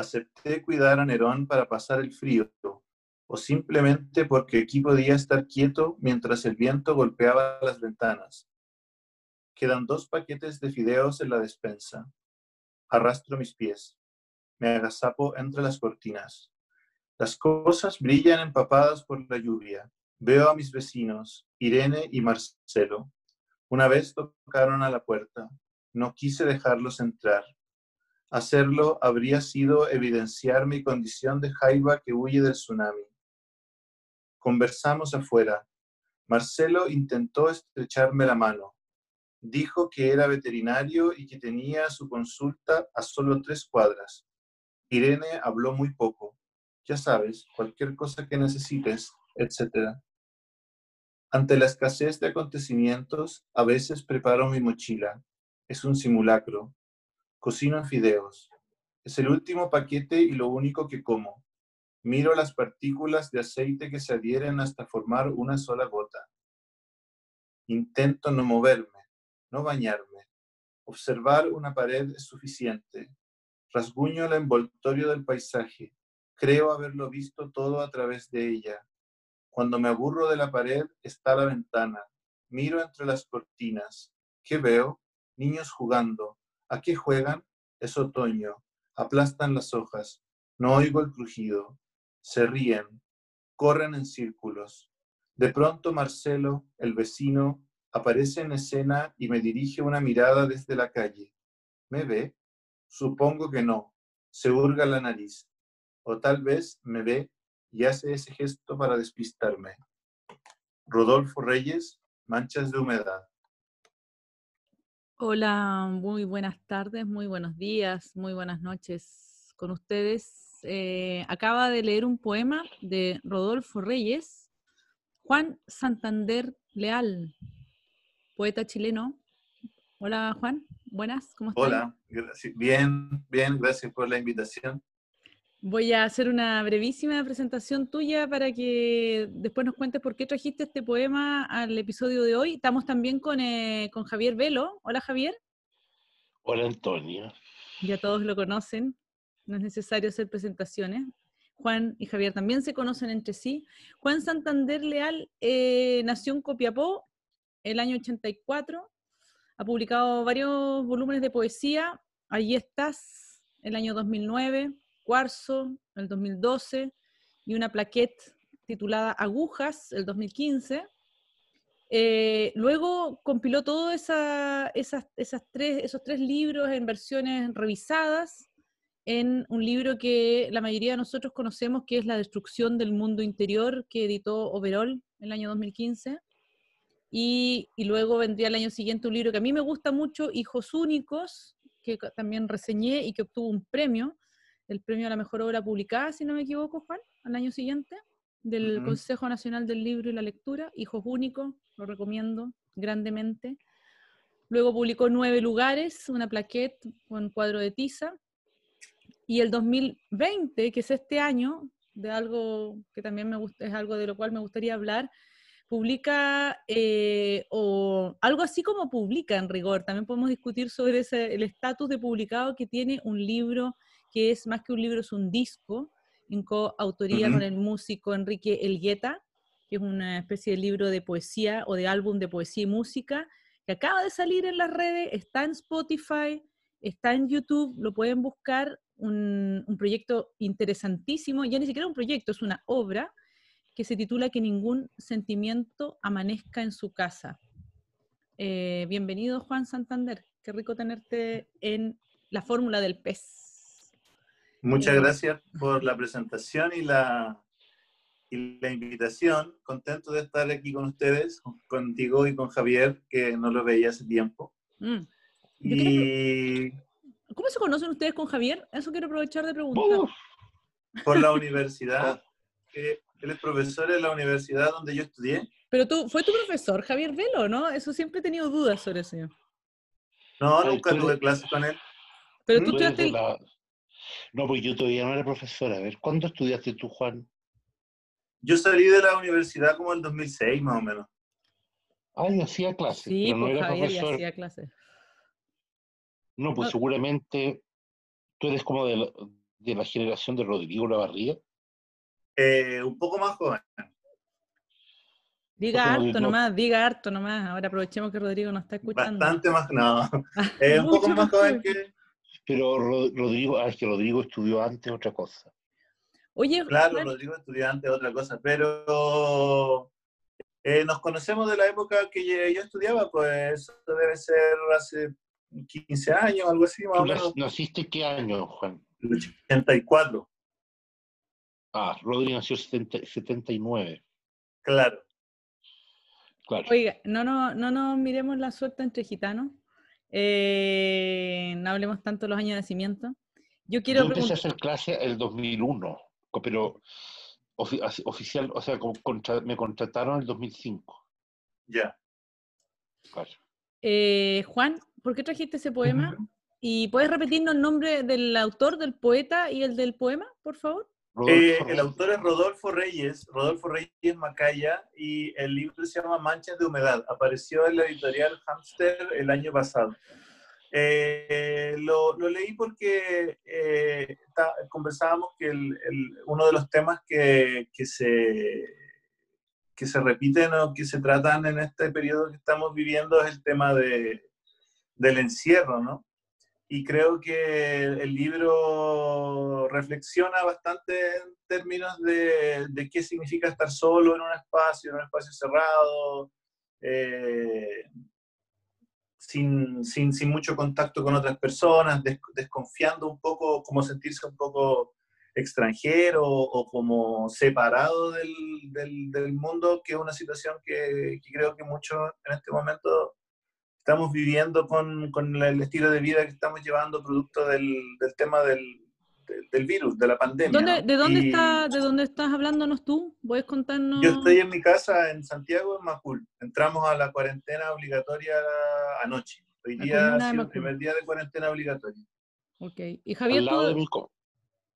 Acepté cuidar a Nerón para pasar el frío, o simplemente porque aquí podía estar quieto mientras el viento golpeaba las ventanas. Quedan dos paquetes de fideos en la despensa. Arrastro mis pies. Me agazapo entre las cortinas. Las cosas brillan empapadas por la lluvia. Veo a mis vecinos, Irene y Marcelo. Una vez tocaron a la puerta. No quise dejarlos entrar. Hacerlo habría sido evidenciar mi condición de jaiba que huye del tsunami. Conversamos afuera. Marcelo intentó estrecharme la mano. Dijo que era veterinario y que tenía su consulta a solo tres cuadras. Irene habló muy poco. Ya sabes, cualquier cosa que necesites, etc. Ante la escasez de acontecimientos, a veces preparo mi mochila. Es un simulacro. Cocino en fideos. Es el último paquete y lo único que como. Miro las partículas de aceite que se adhieren hasta formar una sola gota. Intento no moverme, no bañarme. Observar una pared es suficiente. Rasguño el envoltorio del paisaje. Creo haberlo visto todo a través de ella. Cuando me aburro de la pared está la ventana. Miro entre las cortinas. ¿Qué veo? Niños jugando. ¿A qué juegan? Es otoño. Aplastan las hojas. No oigo el crujido. Se ríen. Corren en círculos. De pronto Marcelo, el vecino, aparece en escena y me dirige una mirada desde la calle. ¿Me ve? Supongo que no. Se hurga la nariz. O tal vez me ve y hace ese gesto para despistarme. Rodolfo Reyes, Manchas de Humedad. Hola, muy buenas tardes, muy buenos días, muy buenas noches con ustedes. Eh, acaba de leer un poema de Rodolfo Reyes, Juan Santander Leal, poeta chileno. Hola Juan, buenas, ¿cómo estás? Hola, bien, bien, gracias por la invitación. Voy a hacer una brevísima presentación tuya para que después nos cuentes por qué trajiste este poema al episodio de hoy. Estamos también con, eh, con Javier Velo. Hola Javier. Hola Antonia. Ya todos lo conocen, no es necesario hacer presentaciones. Juan y Javier también se conocen entre sí. Juan Santander Leal eh, nació en Copiapó el año 84, ha publicado varios volúmenes de poesía. Allí estás, el año 2009 Cuarzo, el 2012, y una plaquette titulada Agujas, el 2015. Eh, luego compiló todos esas, esas esos tres libros en versiones revisadas en un libro que la mayoría de nosotros conocemos, que es La destrucción del mundo interior, que editó Overall en el año 2015. Y, y, luego vendría el año siguiente un libro que a mí me gusta mucho, Hijos Únicos, que también reseñé y que obtuvo un premio, el premio a la mejor obra publicada, si no me equivoco, Juan, al año siguiente, del Consejo Nacional del Libro y la Lectura, Hijos Únicos, lo recomiendo grandemente. Luego publicó Nueve Lugares, una plaquette con cuadro de tiza. Y el 2020, que es este año, de algo que también me gusta, es algo de lo cual me gustaría hablar, publica, eh, o algo así como publica en rigor, también podemos discutir sobre ese, el estatus de publicado que tiene un libro que es más que un libro, es un disco en coautoría con el músico Enrique Elgueta, que es una especie de libro de poesía o de álbum de poesía y música, que acaba de salir en las redes, está en Spotify, está en YouTube, lo pueden buscar, un, proyecto interesantísimo, ya ni siquiera un proyecto, es una obra que se titula Que ningún sentimiento amanezca en su casa. Eh, bienvenido Juan Santander, qué rico tenerte en la fórmula del pez. Muchas gracias por la presentación y la, y la invitación. Contento de estar aquí con ustedes, contigo y con Javier, que no lo veía hace tiempo. Mm. Y... ¿Cómo se conocen ustedes con Javier? Eso quiero aprovechar de preguntar. Por la universidad. él es profesor de la universidad donde yo estudié. Pero tú, fue tu profesor, Javier Velo, ¿no? Eso siempre he tenido dudas sobre eso. No, nunca tuve clases con él. Pero tú estudiaste... No, pues yo todavía no era profesora. A ver, ¿cuándo estudiaste tú, Juan? Yo salí de la universidad como en 2006, más o menos. Ah, y hacía clases. Sí, pero no pues, era profesor. hacía clases. No, pues seguramente tú eres como de, de la generación de Rodrigo Lavarría? Eh, un poco más joven. Diga harto nomás, diga harto nomás. Ahora aprovechemos que Rodrigo nos está escuchando. Bastante más, no. Eh, un poco más joven. que, Pero Ro- Rodrigo, ah, es que Rodrigo estudió antes otra cosa. Oye, Claro, Juan, Rodrigo estudiante es otra cosa, pero eh, nos conocemos de la época que yo estudiaba, pues eso debe ser hace 15 años, algo así, más ¿Tú o menos, nac- naciste qué año, Juan? el 84, Ah, Rodrigo nació 70 79. claro. Claro. Oiga, no, no, no nos miremos la suerte entre gitanos. Eh, no hablemos tanto de los años de nacimiento. Yo quiero Yo empecé a hacer clase el 2001, co- pero ofi- oficial, o sea, como contra- me contrataron en el 2005. Ya. Claro. eh, Juan, ¿por qué trajiste ese poema? ¿Y puedes repetirnos el nombre del autor, del poeta y el del poema, por favor? Eh, el autor es Rodolfo Reyes, Rodolfo Reyes Macaya, y el libro se llama Manchas de Humedad. Apareció en la editorial Hamster el año pasado. Eh, lo, lo leí porque eh, ta- conversábamos que el- el- uno de los temas que, que se, que se repiten o que se tratan en este periodo que estamos viviendo es el tema de, del encierro, ¿no? Y creo que el libro reflexiona bastante en términos de, de qué significa estar solo en un espacio, en un espacio cerrado, eh, sin, sin, sin mucho contacto con otras personas, des- desconfiando un poco, como sentirse un poco extranjero o como separado del, del, del mundo, que es una situación que, que creo que muchos en este momento estamos viviendo con, con el estilo de vida que estamos llevando producto del, del tema del, del, del virus, de la pandemia. ¿Dónde- ¿no? ¿De dónde, Y está, ¿De dónde estás hablándonos tú? ¿Puedes contarnos? Yo estoy en mi casa en Santiago, en Macul. Entramos a la cuarentena obligatoria anoche. Hoy día ha sido el primer día de cuarentena obligatoria. Ok. Y Javier, Al lado tú, de mi, al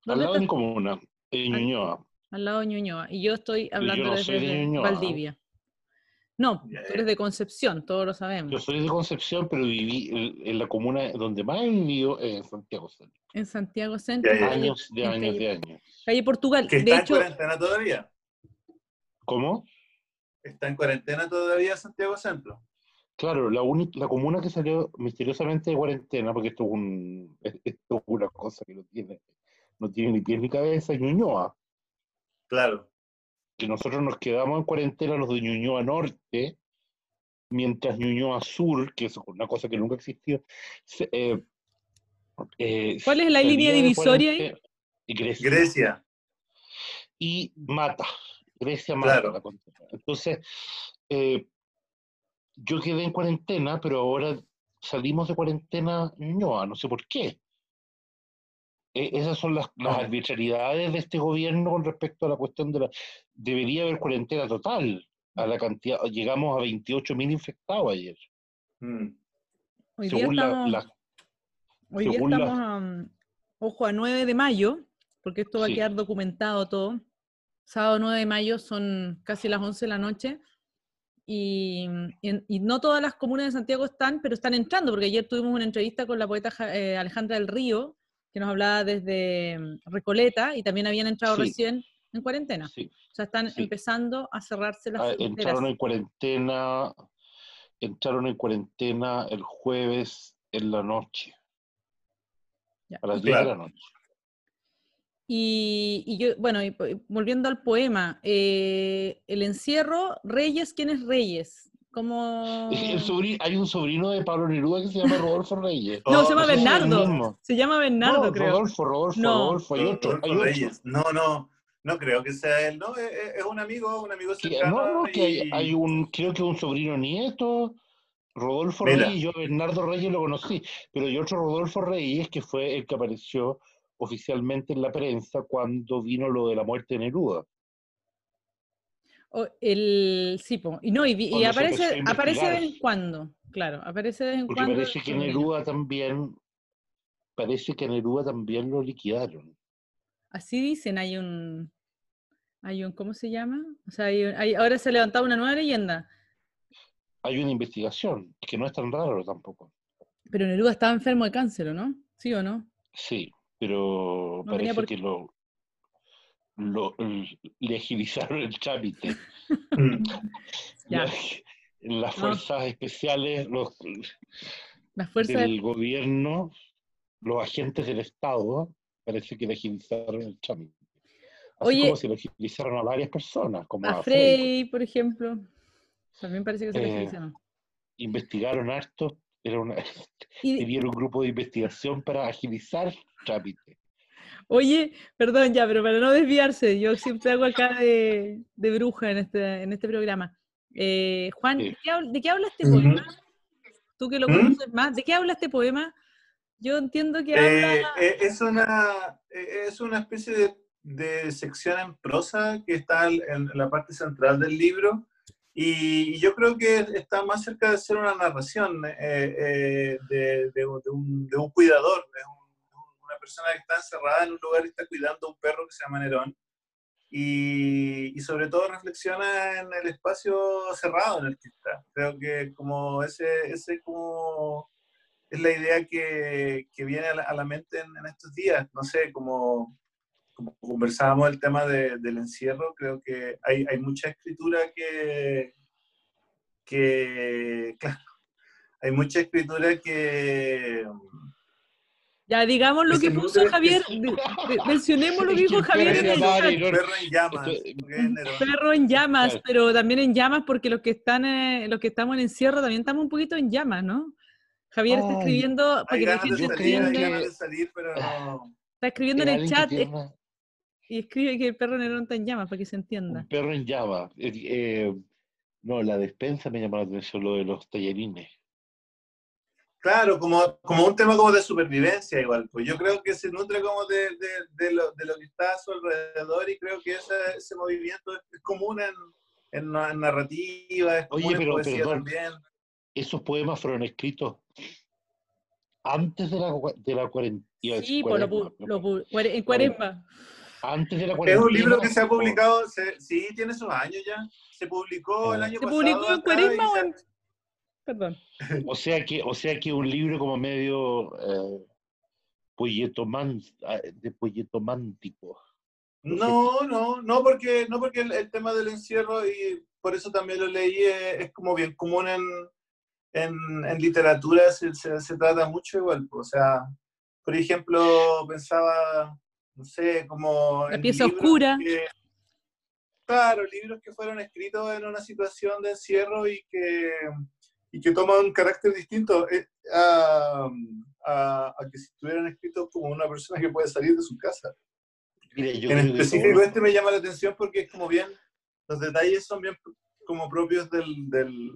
¿dónde lado de mi comuna, en Ñuñoa. Al lado de Ñuñoa. Y yo estoy hablando no desde de Ñuñoa. Valdivia. No, Ya, tú eres de Concepción, todos lo Yo sabemos. soy de Concepción, pero viví en, la comuna donde más he vivido es en Santiago Centro. En Santiago Centro. Calle- Años de años calle, de años. calle Portugal. Que De está hecho, en cuarentena todavía. ¿Cómo? Está en cuarentena todavía Santiago Centro. Claro, la, única, la comuna que salió misteriosamente de cuarentena, porque esto es, un, esto es una cosa que no tiene, no tiene ni pies ni cabeza, es Ñuñoa. Claro. Que nosotros nos quedamos en cuarentena los de Ñuñoa Norte, mientras Ñuñoa Sur, que es una cosa que nunca existió, se- eh, eh, ¿Cuál es la línea divisoria ahí? Grecia. Grecia. y mata. Grecia mata. Claro. la Entonces, eh, yo quedé en cuarentena, pero ahora salimos de cuarentena Ñuñoa, no sé por qué. Eh, esas son las, las Ah. arbitrariedades de este gobierno con respecto a la cuestión de la... Debería haber cuarentena total. A la cantidad, llegamos a 28.000 infectados ayer. Mm. hoy día Según la- estamos, la, hoy día la- estamos a, mm, ojo, a 9 de mayo, porque esto va Sí. a quedar documentado todo. Sábado 9 de mayo son casi las 11 de la noche. Y, y- y no todas las comunas de Santiago están, pero están entrando, porque ayer tuvimos una entrevista con la poeta Ja- eh, Alejandra del Río, que nos hablaba desde mm, Recoleta, y también habían entrado Sí. recién en cuarentena. sí, O sea, están Sí. empezando a cerrarse las ah, fronteras. entraron en cuarentena, entraron en cuarentena el jueves en la noche, Ya. a las Y- 10 de la noche. Y, y yo, bueno, y volviendo al poema, eh, el encierro, Reyes, ¿quién es Reyes? Como... El sobrino, hay un sobrino de Pablo Neruda que se llama Rodolfo Reyes. No, se llama Bernardo. Se llama Bernardo, no, creo. Rodolfo, Rodolfo, No. Rodolfo, hay otro, Rodolfo hay otro. Reyes. No, no, no creo que sea él. No, es, es- es un amigo, un amigo cercano. no, no, que hay, hay un, creo que un sobrino nieto, Rodolfo Mira. Reyes, yo a Bernardo Reyes lo conocí, pero hay otro Rodolfo Reyes que fue el que apareció oficialmente en la prensa cuando vino lo de la muerte de Neruda. O el, sí, po, y no, y, aparece, aparece de vez en cuando, claro, aparece de vez en Porque cuando. parece que. Neruda también, parece que Neruda también lo liquidaron. Así dicen, hay un, hay un, ¿cómo se llama? O sea, hay, hay- ahora se ha levantado una nueva leyenda, Hay una investigación, que no es tan raro tampoco. pero Neruda estaba enfermo de cáncer, ¿o no? ¿Sí o no? Sí, pero No parece por que lo, lo le agilizaron el trámite. Las No. fuerzas especiales los, Las fuerzas del gobierno, los agentes del Estado, parece que le agilizaron el trámite. Así Oye. como si lo agilizaron a varias personas, como a a Frey. Frey, por ejemplo. También parece que se le Eh, agilizaron. Investigaron harto, era una, Y, tenían un grupo de investigación para agilizar el trámite. Oye, perdón ya, pero para no desviarse, yo siempre hago acá de, de bruja en este, en este programa. Eh, Juan. ¿de qué, habla, de qué habla este poema? Tú que lo ¿Mm? conoces más, ¿de qué habla este poema? Yo entiendo que Eh, habla... eh, es, una, eh, es una especie de, de sección en prosa que está en, la parte central del libro y yo creo que está más cerca de ser una narración eh, eh, de, de un, de un- de un cuidador, de un- persona que está encerrada en un lugar y está cuidando a un perro que se llama Nerón. Y, y sobre todo reflexiona en el espacio cerrado en el que está. Creo que como ese, ese como es la idea que, que viene a la, a la mente en, en estos días. No sé, como, como conversábamos el tema de- del encierro, creo que hay, hay mucha escritura que, que, claro, hay mucha escritura que... Ya, digamos lo Ese que puso Javier, es- de- de- mencionemos lo que dijo Javier perro en el. Perro en llamas. Esto- porque es Nerón. Perro en llamas, pero también en llamas porque los que están, eh, los que estamos en encierro también estamos un poquito en llamas, ¿no? Javier está escribiendo, Hay para que la gente no... está escribiendo es en el chat y escribe que el perro Nerón está en llamas para que se entienda. un perro en llama. Eh, eh, no, la despensa me llamó la atención, lo de los tallarines. Claro, como, como un tema como de supervivencia igual. Pues yo creo que se nutre como de, de, de lo, de lo que está a su alrededor y creo que ese, ese movimiento es, es común en, en, en narrativa, es Oye, común en pero- poesía perdón. también. Esos poemas fueron escritos antes de la, de la cuarentena. Sí, por lo, pu- lo cuare- en cuaresma. Antes de la Es cuarentena. un libro que se ha publicado, se- sí, tiene sus años ya. Se publicó el Ah. año ¿Se pasado. publicó en cuaresma y o se- en...? Perdón. O sea que, o sea que un libro como medio eh, de polletomántico. No, no, no porque, no porque el, el tema del encierro, y por eso también lo leí, es, es como bien común en, en, en literatura, se, se, se trata mucho igual. O sea, por ejemplo, pensaba, no sé, como... La pieza libros oscura. que- claro, libros que fueron escritos en una situación de encierro y que, y que toman un carácter distinto eh, a, a, a que si estuvieran escritos como una persona que puede salir de su casa. Mira, yo En específico este me llama la atención porque es como bien, los detalles son bien como propios del, del,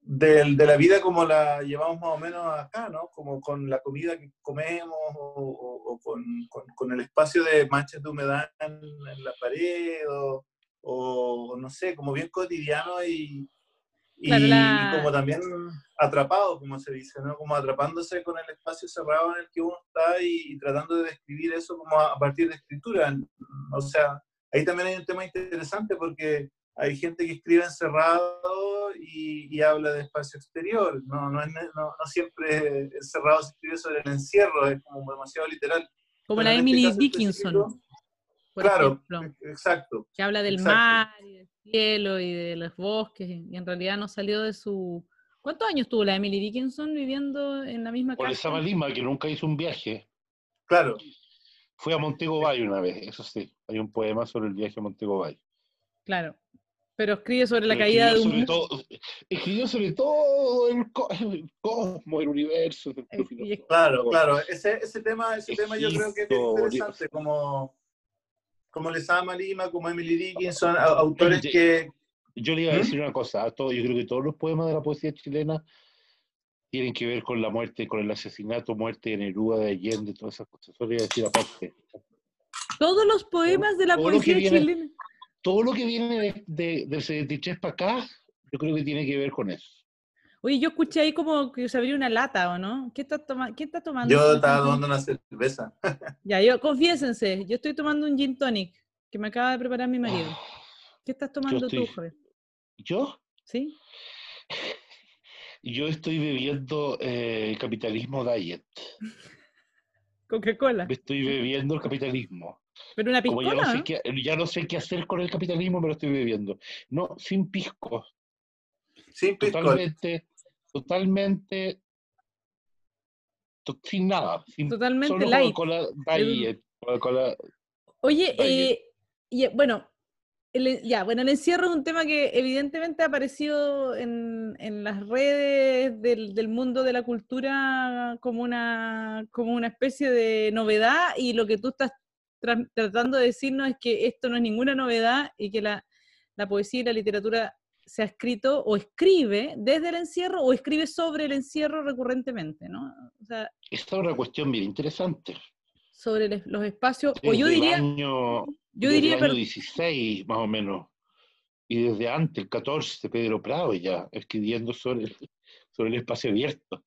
del- de la vida como la llevamos más o menos acá, ¿no? Como con la comida que comemos o, o- o con, con- con el espacio de manchas de humedad en, en la pared o, o no sé, como bien cotidiano y, y, Claro, la- y como también atrapado, como se dice, ¿no? Como atrapándose con el espacio cerrado en el que uno está y, tratando de describir eso como a, a partir de escritura. O sea, ahí también hay un tema interesante porque hay gente que escribe encerrado y, y habla de espacio exterior. No, no, es no, no siempre encerrado se escribe sobre el encierro, es como demasiado literal. Como Pero la este Emily caso Dickinson, específico, por Claro, ejemplo, exacto. que habla del exacto. mar y del cielo y de los bosques, y en realidad no salió de su... ¿Cuántos años tuvo la Emily Dickinson viviendo en la misma Por casa? esa Lima, que nunca hizo un viaje, Claro, fue a Montego Bay una vez, eso sí. Hay un poema sobre el viaje a Montego Bay. Claro. Pero escribe sobre la caída de un... sobre todo, escribió sobre todo el, co- el cosmos, el universo. el claro, claro. Ese, ese tema, ese tema yo creo que es interesante, como, como Lezama Lima, como Emily Dickinson, autores que... Yo le iba a ¿Mm? decir una cosa, todo- yo creo que todos los poemas de la poesía chilena tienen que ver con la muerte, con el asesinato, muerte de Neruda, de Allende, todas esas cosas. Eso le iba a decir aparte. Todos los poemas de la todo poesía viene- chilena. Todo lo que viene de, de- del 73 para acá, yo creo que tiene que ver con eso. Oye, yo escuché ahí como que se abrió una lata, ¿o no? ¿Qué está, toma ¿Qué está tomando? Yo estaba tomando una cerveza. Ya, yo, confiésense, yo estoy tomando un gin tonic que me acaba de preparar mi marido. ¿Qué estás tomando tú, Javier? Yo, ¿Sí? yo estoy bebiendo eh, capitalismo diet. Coca-Cola. Me estoy bebiendo el capitalismo. Pero una Como ya piscola, no, sé ¿no? qué, ya no sé qué hacer con el capitalismo, me lo estoy bebiendo. No, sin pisco. Sin pisco. Totalmente, totalmente, to- sin nada. Sin, Totalmente solo light. Diet, Oye, eh, bueno, el, ya, bueno, el encierro es un tema que evidentemente ha aparecido en, en las redes del, del mundo de la cultura como una, como una especie de novedad y lo que tú estás tra- tratando de decirnos es que esto no es ninguna novedad y que la, la poesía y la literatura se ha escrito o escribe desde el encierro o escribe sobre el encierro recurrentemente, ¿no? O sea, Esta es una cuestión bien interesante. sobre el- los espacios, o yo el diría, año, yo desde diría, el año per- 16, más o menos. Y desde antes, el 14, Pedro Prado ya escribiendo sobre el, sobre el espacio abierto.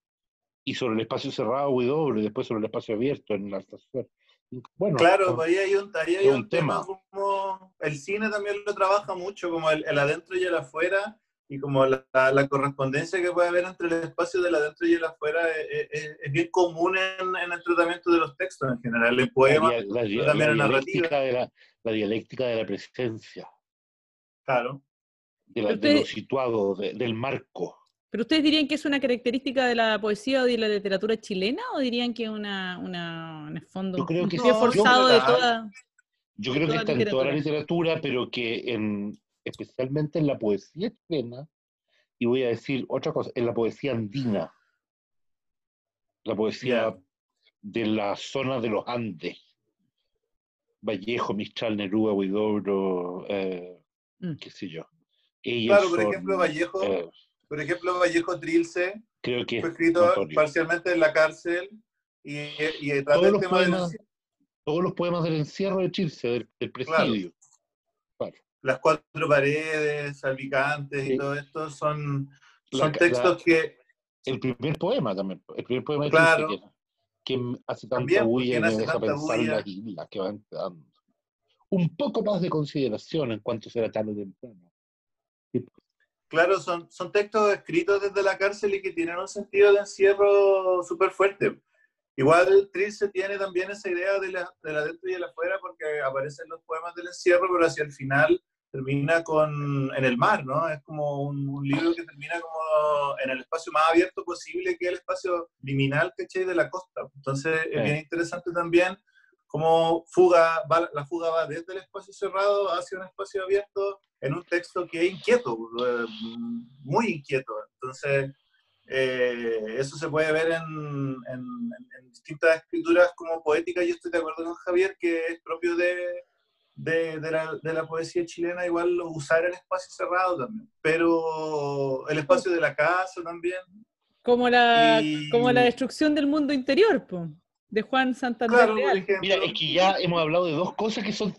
Y sobre el espacio cerrado, Huidobro, y después sobre el espacio abierto en la estación. Bueno, Claro, pues ahí hay un, ahí hay un, un tema. tema. como el cine también lo trabaja mucho, como el, el adentro y el afuera, y como la, la- la correspondencia que puede haber entre el espacio del adentro y el afuera es, es- es bien común en, en el tratamiento de los textos en general, en poemas, la también la en narrativa. dialéctica de la, la dialéctica de la presencia, claro. de, la- Pero de lo situado, de- del marco. ¿Pero ustedes dirían que es una característica de la poesía o de la literatura chilena o dirían que es una, una, en el fondo, Yo creo un que sí, forzado de toda... Yo creo que está en toda la literatura. pero que en, especialmente en la poesía chilena, y voy a decir otra cosa, en la poesía andina, la poesía Ya. de la zona de los Andes, Vallejo, Mistral, Neruda, Huidobro, eh, Mm. qué sé yo. Ellos Claro, por son, ejemplo, Vallejo, eh, por ejemplo, Vallejo Trilce creo que fue es escrito notorio. parcialmente en la cárcel y, y trata Todos el los tema del poemas- todos los poemas del encierro de Chilce, del, del presidio. Claro. las cuatro paredes, salpicantes y Sí. todo esto son, La son ca- textos la- que El primer poema también, el primer poema de Claro. Chilce, que, que hace tanta También, bulla y me deja tanta pensar en bulla. las islas que van quedando. Un poco más de consideración en cuanto será tarde o temprano. Claro, son, son textos escritos desde la cárcel y que tienen un sentido de encierro súper fuerte. Igual Trilce tiene también esa idea de la, de la adentro y de la afuera porque aparecen los poemas del encierro, pero hacia el final termina con en el mar, ¿no? Es como un, un libro que termina como en el espacio más abierto posible, que es el espacio liminal, ¿cachai? De la costa. Entonces es bien interesante también cómo fuga, va- la fuga va desde el espacio cerrado hacia un espacio abierto en un texto que es inquieto, eh, muy inquieto. Entonces, eh, eso se puede ver en, en- en distintas escrituras como poéticas. Yo estoy de acuerdo con Javier que es propio de, de, de la, de la poesía chilena igual usar el espacio cerrado también, pero el espacio de la casa también. Como la, Y- como la destrucción del mundo interior, po, de Juan Santander Claro, Leal. Mira, es que ya hemos hablado de dos cosas que son.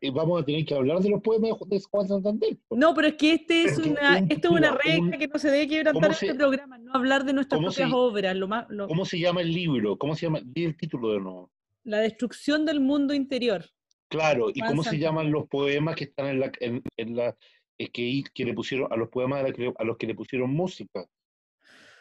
eh, vamos a tener que hablar de los poemas de Ju- de Juan Santander. No, pero es que este es una, un- esto es una regla un- que no se debe quebrantar ¿cómo en se- este programa, no hablar de nuestras cómo propias se- obras, lo más, lo- ¿Cómo se llama el libro? ¿Cómo se llama? Di el título de nuevo. la destrucción del mundo interior. Claro, ¿y Juan cómo se Santander. llaman los poemas que están en la, en, en la eh, que, que le pusieron a los poemas a, la que- a los que le pusieron música?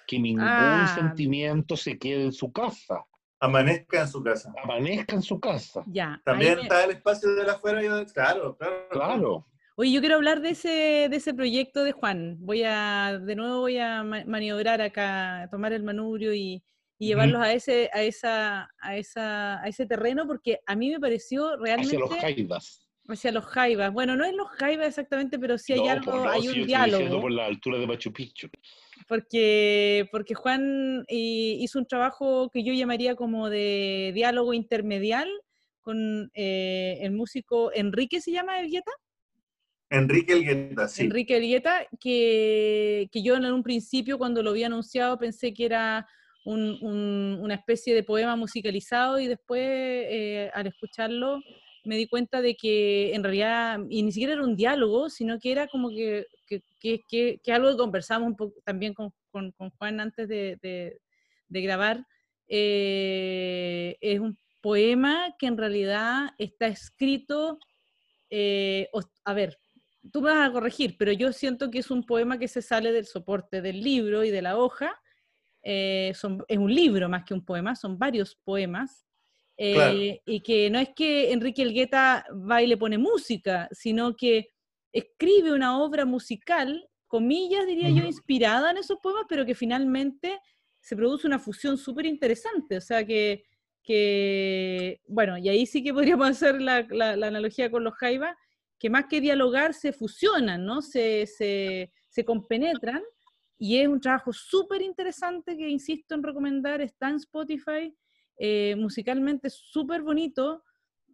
Que ningún Ah. sentimiento se quede en su casa, Amanezca en su casa. amanezca en su casa. Ya. También me- está el espacio de la afuera y de- claro, claro. Claro. Oye, yo quiero hablar de ese, de ese proyecto de Juan. Voy a, de nuevo voy a ma- maniobrar acá, tomar el manubrio y, llevarlos a ese, a esa, a esa, a ese terreno, porque a mí me pareció realmente Hacia los jaivas. hacia los jaivas. Bueno, no es los jaivas exactamente, pero sí hay No, algo, no, hay si un yo estoy diálogo. por la altura de Machu Picchu. Porque, porque Juan eh, hizo un trabajo que yo llamaría como de diálogo intermedial con eh, el músico Enrique, ¿se llama Elgueta? Enrique Elgueta, sí. Enrique Elgueta, que, que yo en un principio cuando lo vi anunciado pensé que era un- un- una especie de poema musicalizado y después eh, al escucharlo me di cuenta de que en realidad, y ni siquiera era un diálogo, sino que era como que, que, que- que- algo que conversamos un poco también con, con- Juan antes de, de- de grabar, eh, es un poema que en realidad está escrito, eh, a ver, tú me vas a corregir, pero yo siento que es un poema que se sale del soporte del libro y de la hoja. eh, son, es un libro más que un poema, son varios poemas Eh, y que no es que Enrique Elgueta va y le pone música, sino que escribe una obra musical, comillas diría yo, inspirada en esos poemas, pero que finalmente se produce una fusión súper interesante. O sea que, que, bueno, y ahí sí que podríamos hacer la, la, analogía con los Jaivas, que más que dialogar se fusionan, ¿no? Se, se, se compenetran. Y es un trabajo súper interesante que insisto en recomendar, está en Spotify eh, musicalmente súper bonito,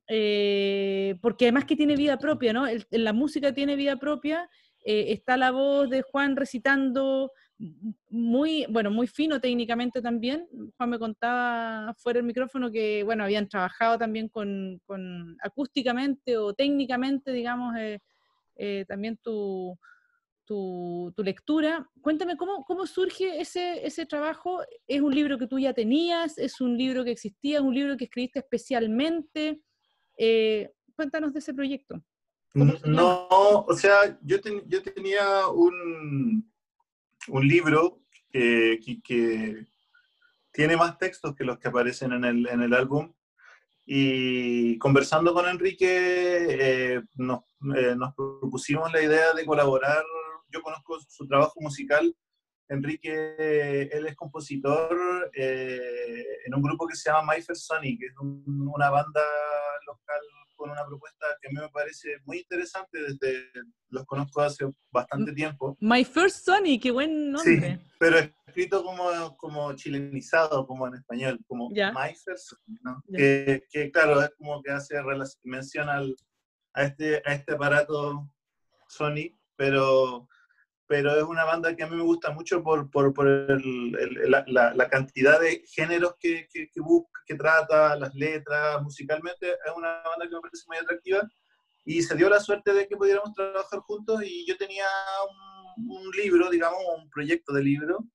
eh, porque además que tiene vida propia, ¿no? la música tiene vida propia, eh, está la voz de Juan recitando muy, bueno, muy fino técnicamente también. Juan me contaba fuera del micrófono que, bueno, habían trabajado también con acústicamente o técnicamente, digamos, también tu, tu, lectura. Cuéntame, ¿cómo, ¿cómo, surge ese, ese trabajo? ¿Es un libro que tú ya tenías? ¿Es un libro que existía? ¿Es un libro que escribiste especialmente? Eh, cuéntanos de ese proyecto. No, o sea, yo, yo tenía un, un libro que, que, tiene más textos que los que aparecen en el, en el álbum. Y conversando con Enrique, eh, nos, eh, nos propusimos la idea de colaborar yo conozco su trabajo musical. Enrique, él es compositor eh, en un grupo que se llama My First Sonic, que es una banda local con una propuesta que a mí me parece muy interesante, desde los conozco hace bastante tiempo. My First Sonic, qué buen nombre. Sí, pero escrito como, como chilenizado, como en español, como My First Sonic, ¿no? Que, que, claro, es como que hace mención al, a, este, a este aparato Sony, pero pero es una banda que a mí me gusta mucho por, por, por el, la, la, cantidad de géneros que, que, que, busca, que trata, las letras, musicalmente, es una banda que me parece muy atractiva. Y se dio la suerte de que pudiéramos trabajar juntos y yo tenía un, un libro, digamos, un proyecto de libro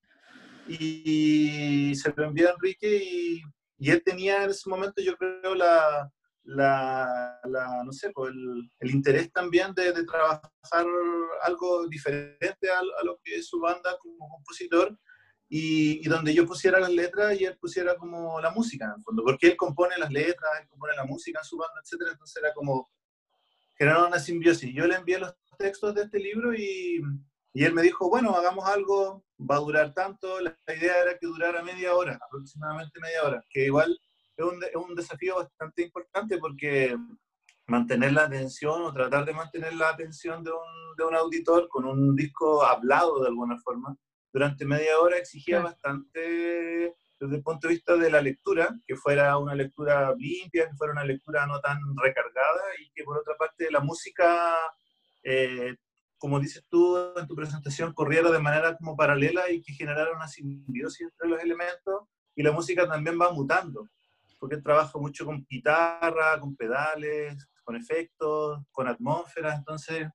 y se lo envió a Enrique y, y él tenía en ese momento, yo creo, la, la, no sé, pues, el, interés también de, trabajar algo diferente a, lo que es su banda como compositor y, donde yo pusiera las letras y él pusiera como la música en el fondo, porque él compone las letras, él compone la música en su banda, etcétera, entonces era como generar una simbiosis. Yo le envié los textos de este libro y, y él me dijo, bueno, hagamos algo, va a durar tanto, la idea era que durara media hora, aproximadamente media hora, que igual es un, es un desafío bastante importante porque mantener la atención o tratar de mantener la atención de un, de un, auditor con un disco hablado de alguna forma durante media hora exigía bastante desde el punto de vista de la lectura, que fuera una lectura limpia, que fuera una lectura no tan recargada y que por otra parte la música, eh, como dices tú en tu presentación, corriera de manera como paralela y que generara una simbiosis entre los elementos y la música también va mutando porque trabajo mucho con guitarra, con pedales, con efectos, con atmósferas, entonces...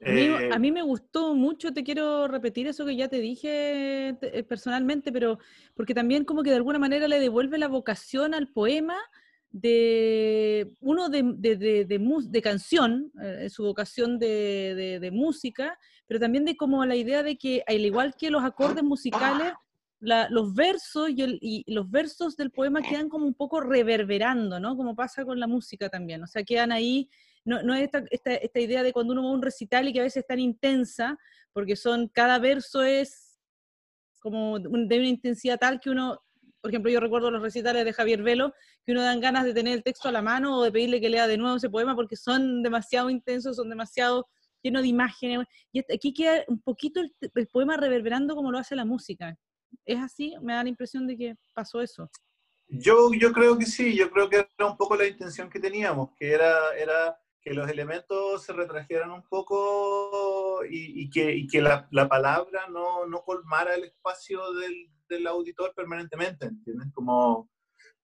a mí eh, me gustó mucho, te quiero repetir eso que ya te dije eh, personalmente, pero porque también como que de alguna manera le devuelve la vocación al poema de uno de, de, de, de canción, eh, su vocación de, música, pero también de como la idea de que al igual que los acordes musicales, los versos y, los versos del poema quedan como un poco reverberando, ¿no? Como pasa con la música también, o sea, quedan ahí, no, no es esta, esta, esta, idea de cuando uno va a un recital y que a veces es tan intensa, porque son, cada verso es como de una intensidad tal que uno, por ejemplo, yo recuerdo los recitales de Javier Velo, que uno dan ganas de tener el texto a la mano o de pedirle que lea de nuevo ese poema porque son demasiado intensos, son demasiado llenos de imágenes, y aquí queda un poquito el poema reverberando como lo hace la música. ¿Es así? Me da la impresión de que pasó eso. Yo, yo creo que sí, yo creo que era un poco la intención que teníamos, que era, era que los elementos se retrajeran un poco y, y que, y que la, la, palabra no, no colmara el espacio del, del auditor permanentemente, ¿entiendes? Como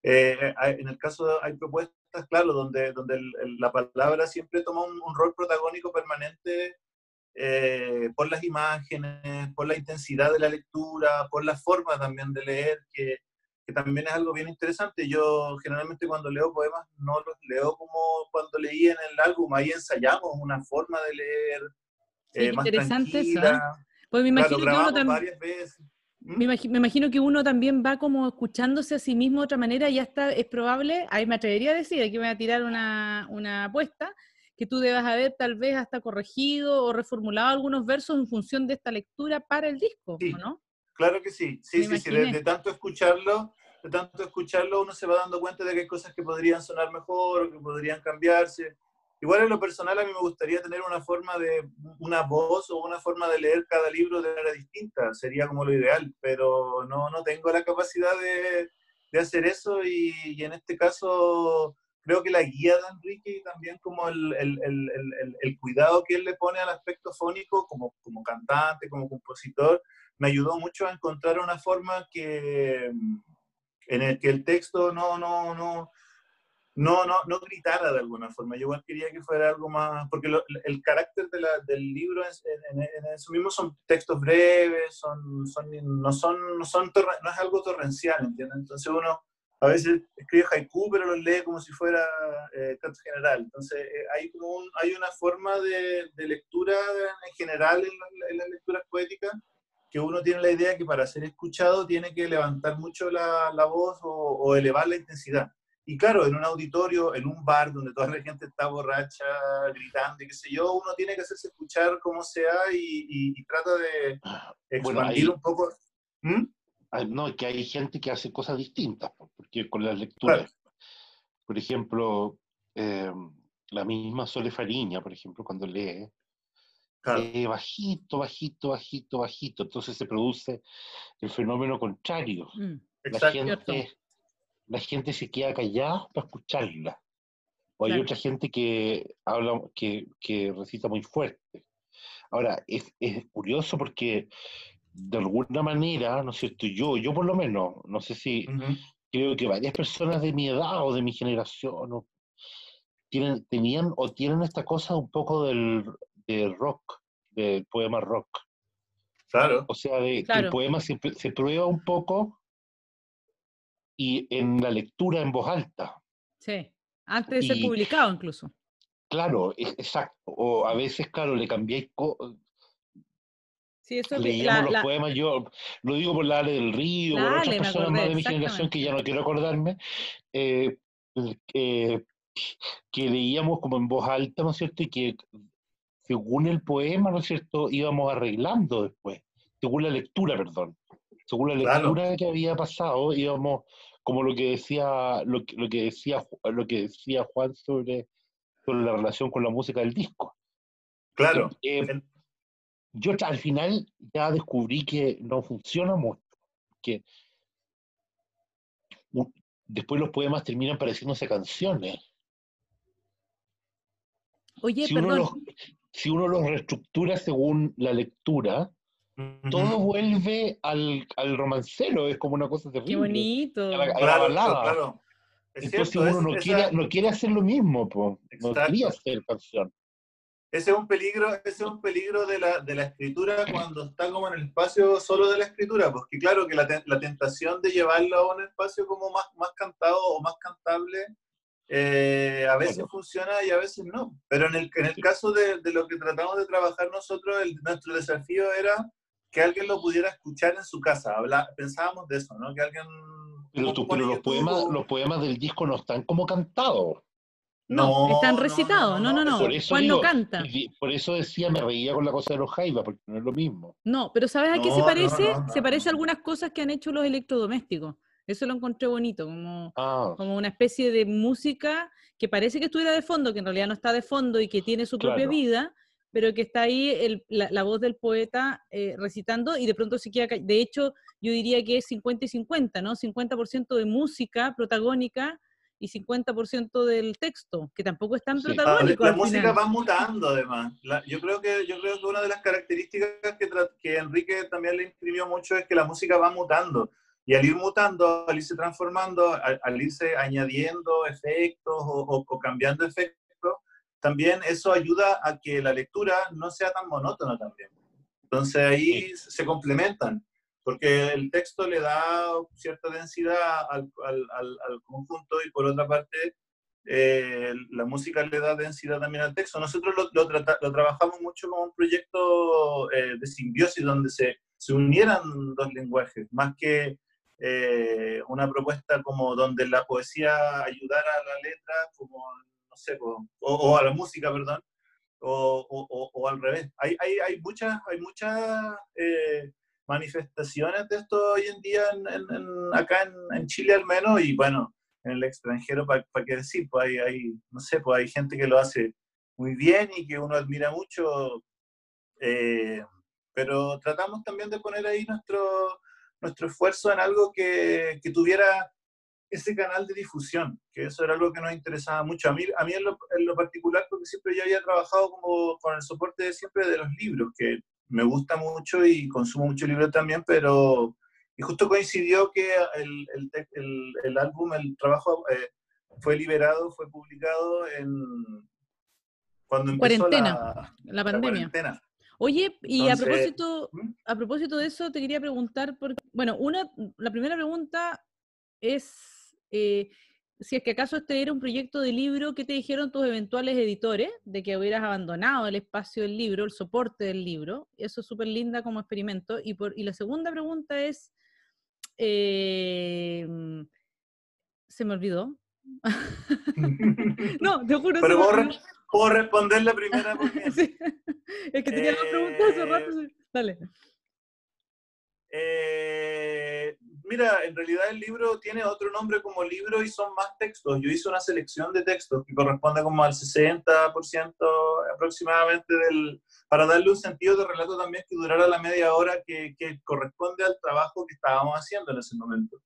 eh, en el caso hay propuestas, claro, donde, donde la palabra siempre toma un, un rol protagónico permanente eh, por las imágenes, por la intensidad de la lectura, por la forma también de leer, que, que, también es algo bien interesante. Yo generalmente cuando leo poemas no los leo como cuando leí en el álbum, ahí ensayamos una forma de leer eh, más interesante tranquila. Eso, ¿eh? Pues me imagino que uno también... varias veces. Me imagino, me imagino que uno también va como escuchándose a sí mismo de otra manera y hasta es probable, ahí me atrevería a decir, aquí me voy a tirar una, una apuesta, que tú debas haber tal vez hasta corregido o reformulado algunos versos en función de esta lectura para el disco, Sí. ¿o no? Claro que sí, sí, Me sí, sí, de, tanto escucharlo, de tanto escucharlo uno se va dando cuenta de que hay cosas que podrían sonar mejor o que podrían cambiarse. Igual en lo personal a mí me gustaría tener una forma de, una voz o una forma de leer cada libro de manera distinta, sería como lo ideal, pero no, no tengo la capacidad de, de hacer eso y, y en este caso creo que la guía de Enrique y también como el, el- el- el- cuidado que él le pone al aspecto fónico como, como cantante, como compositor, me ayudó mucho a encontrar una forma que mm, en el que el texto no, no, no, no, no, no gritara de alguna forma. Yo igual quería que fuera algo más, porque lo- el carácter de la- del libro es- en, en- en eso mismo son textos breves, son, son, no, son, no, son torre- no es algo torrencial, ¿entiendes? Entonces uno a veces escribe haiku, pero lo lee como si fuera eh, canto general. Entonces eh, hay, como un- hay una forma de, de lectura en general en, la- en las lecturas poéticas que uno tiene la idea que para ser escuchado tiene que levantar mucho la, la voz o, o elevar la intensidad. Y claro, en un auditorio, en un bar donde toda la gente está borracha, gritando y qué sé yo, uno tiene que hacerse escuchar como sea y, y- y trata de Bueno, expandir ahí- un poco. ¿Mm? Ah, No, que hay gente que hace cosas distintas, po, porque con las lecturas, por ejemplo, eh, la misma Sole Fariña, por ejemplo, cuando lee, Claro, lee bajito, bajito, bajito, bajito, entonces se produce el fenómeno contrario. Mm. La gente, la gente se queda callada para escucharla. O hay Claro. otra gente que habla, que, que recita muy fuerte. Ahora, es, es curioso porque de alguna manera, ¿no es cierto? Yo, yo por lo menos, no sé si creo que varias personas de mi edad o de mi generación o tienen, tenían o tienen esta cosa un poco del, del rock, del poema rock. Claro, O sea, de, Claro. el poema se, se prueba un poco y en la lectura en voz alta. Sí, antes de ser publicado incluso. Claro, e- exacto. O a veces, claro, le cambiáis, Sí, eso es que leíamos la- los la- poemas, yo lo digo por la Ale del Río, por La otras Ale, me personas más de mi generación que ya no quiero acordarme, eh, eh, que leíamos como en voz alta, ¿no es cierto? Y que según el poema, ¿no es cierto?, íbamos arreglando después, según la lectura, perdón. Según la Claro. lectura que había pasado, íbamos, como lo que decía, lo, que- lo que decía, lo que decía Juan sobre, sobre la relación con la música del disco. claro. Eh, yo al final ya descubrí que no funciona mucho, que después los poemas terminan pareciéndose canciones. Oye, Si uno, perdón, los, si uno los reestructura según la lectura, todo vuelve al, al romancero, es como una cosa terrible. qué bonito. A la- a la Claro, balada. claro. Es Entonces cierto, uno es- no, esa- quiere, no quiere hacer lo mismo, po. no quería hacer canción. Ese es un peligro, ese es un peligro de la, de la escritura cuando está como en el espacio solo de la escritura, porque claro que la, la tentación de llevarlo a un espacio como más, más cantado o más cantable, eh, a veces Claro. funciona y a veces no. Pero en el, en el caso de, de lo que tratamos de trabajar nosotros, el- nuestro desafío era que alguien lo pudiera escuchar en su casa. Habla, pensábamos de eso, ¿no? Que alguien... Pero, tú- los, poemas, los poemas del disco no están como cantados. No, están no, recitados, no, no, no. Por eso Juan no digo, canta. y Por eso decía, me reía con la cosa de los jaivas, porque no es lo mismo. No, pero ¿sabes a qué No, se no, parece? no, no, se parece a no. algunas cosas que han hecho los electrodomésticos. Eso lo encontré bonito, como, Ah, como una especie de música que parece que estuviera de fondo, que en realidad no está de fondo y que tiene su propia Claro. vida, pero que está ahí el- la, la voz del poeta eh, recitando y de pronto se queda... De hecho, yo diría que es 50 y 50, ¿no? 50% de música protagónica y 50% del texto, que tampoco es tan Sí. Protagónico. la al música final. va mutando además. La- yo, creo que, yo creo que una de las características que, que Enrique también le imprimió mucho es que la música va mutando. Y al ir mutando, al irse transformando, al, al irse añadiendo efectos o, o- o cambiando efectos, también eso ayuda a que la lectura no sea tan monótona también. Entonces ahí se complementan, porque el texto le da cierta densidad al, al- al- al conjunto y por otra parte eh, la música le da densidad también al texto. Nosotros lo, lo lo trabajamos mucho como un proyecto eh, de simbiosis donde se, se unieran dos lenguajes, más que eh, una propuesta como donde la poesía ayudara a la letra, como, no sé, o, a la música, perdón, o, o al revés. Hay, hay, hay, muchas, hay muchas eh, manifestaciones de esto hoy en día, en, acá en, Chile al menos, y bueno, en el extranjero, ¿para qué decir? Pues hay, no sé, pues hay gente que lo hace muy bien y que uno admira mucho, eh, pero tratamos también de poner ahí nuestro, nuestro esfuerzo en algo que, que, tuviera ese canal de difusión, que eso era algo que nos interesaba mucho. A mí, a mí en, lo, en lo particular, porque siempre yo había trabajado como con el soporte de siempre de los libros, que me gusta mucho y consumo mucho libros también, pero y justo coincidió que el, el, el, álbum, el trabajo eh, fue liberado, fue publicado en, cuando empezó cuarentena, la, pandemia. Oye, y a propósito, ¿Mm? a propósito de eso, te quería preguntar, bueno, una, la primera pregunta es eh, si es que acaso este era un proyecto de libro, ¿qué te dijeron tus eventuales editores de que hubieras abandonado el espacio del libro, el soporte del libro? Eso es súper linda como experimento. Y, por, y la segunda pregunta es, eh, se me olvidó. no, te juro. Pero puedo, responder la primera. Es que tenía dos preguntas hace rato. Eh, Dale. Eh, mira, en realidad el libro tiene otro nombre como libro y son más textos. Yo hice una selección de textos que corresponde como al 60% aproximadamente del, para darle un sentido de relato también que durara la media hora que, que corresponde al trabajo que estábamos haciendo en ese momento.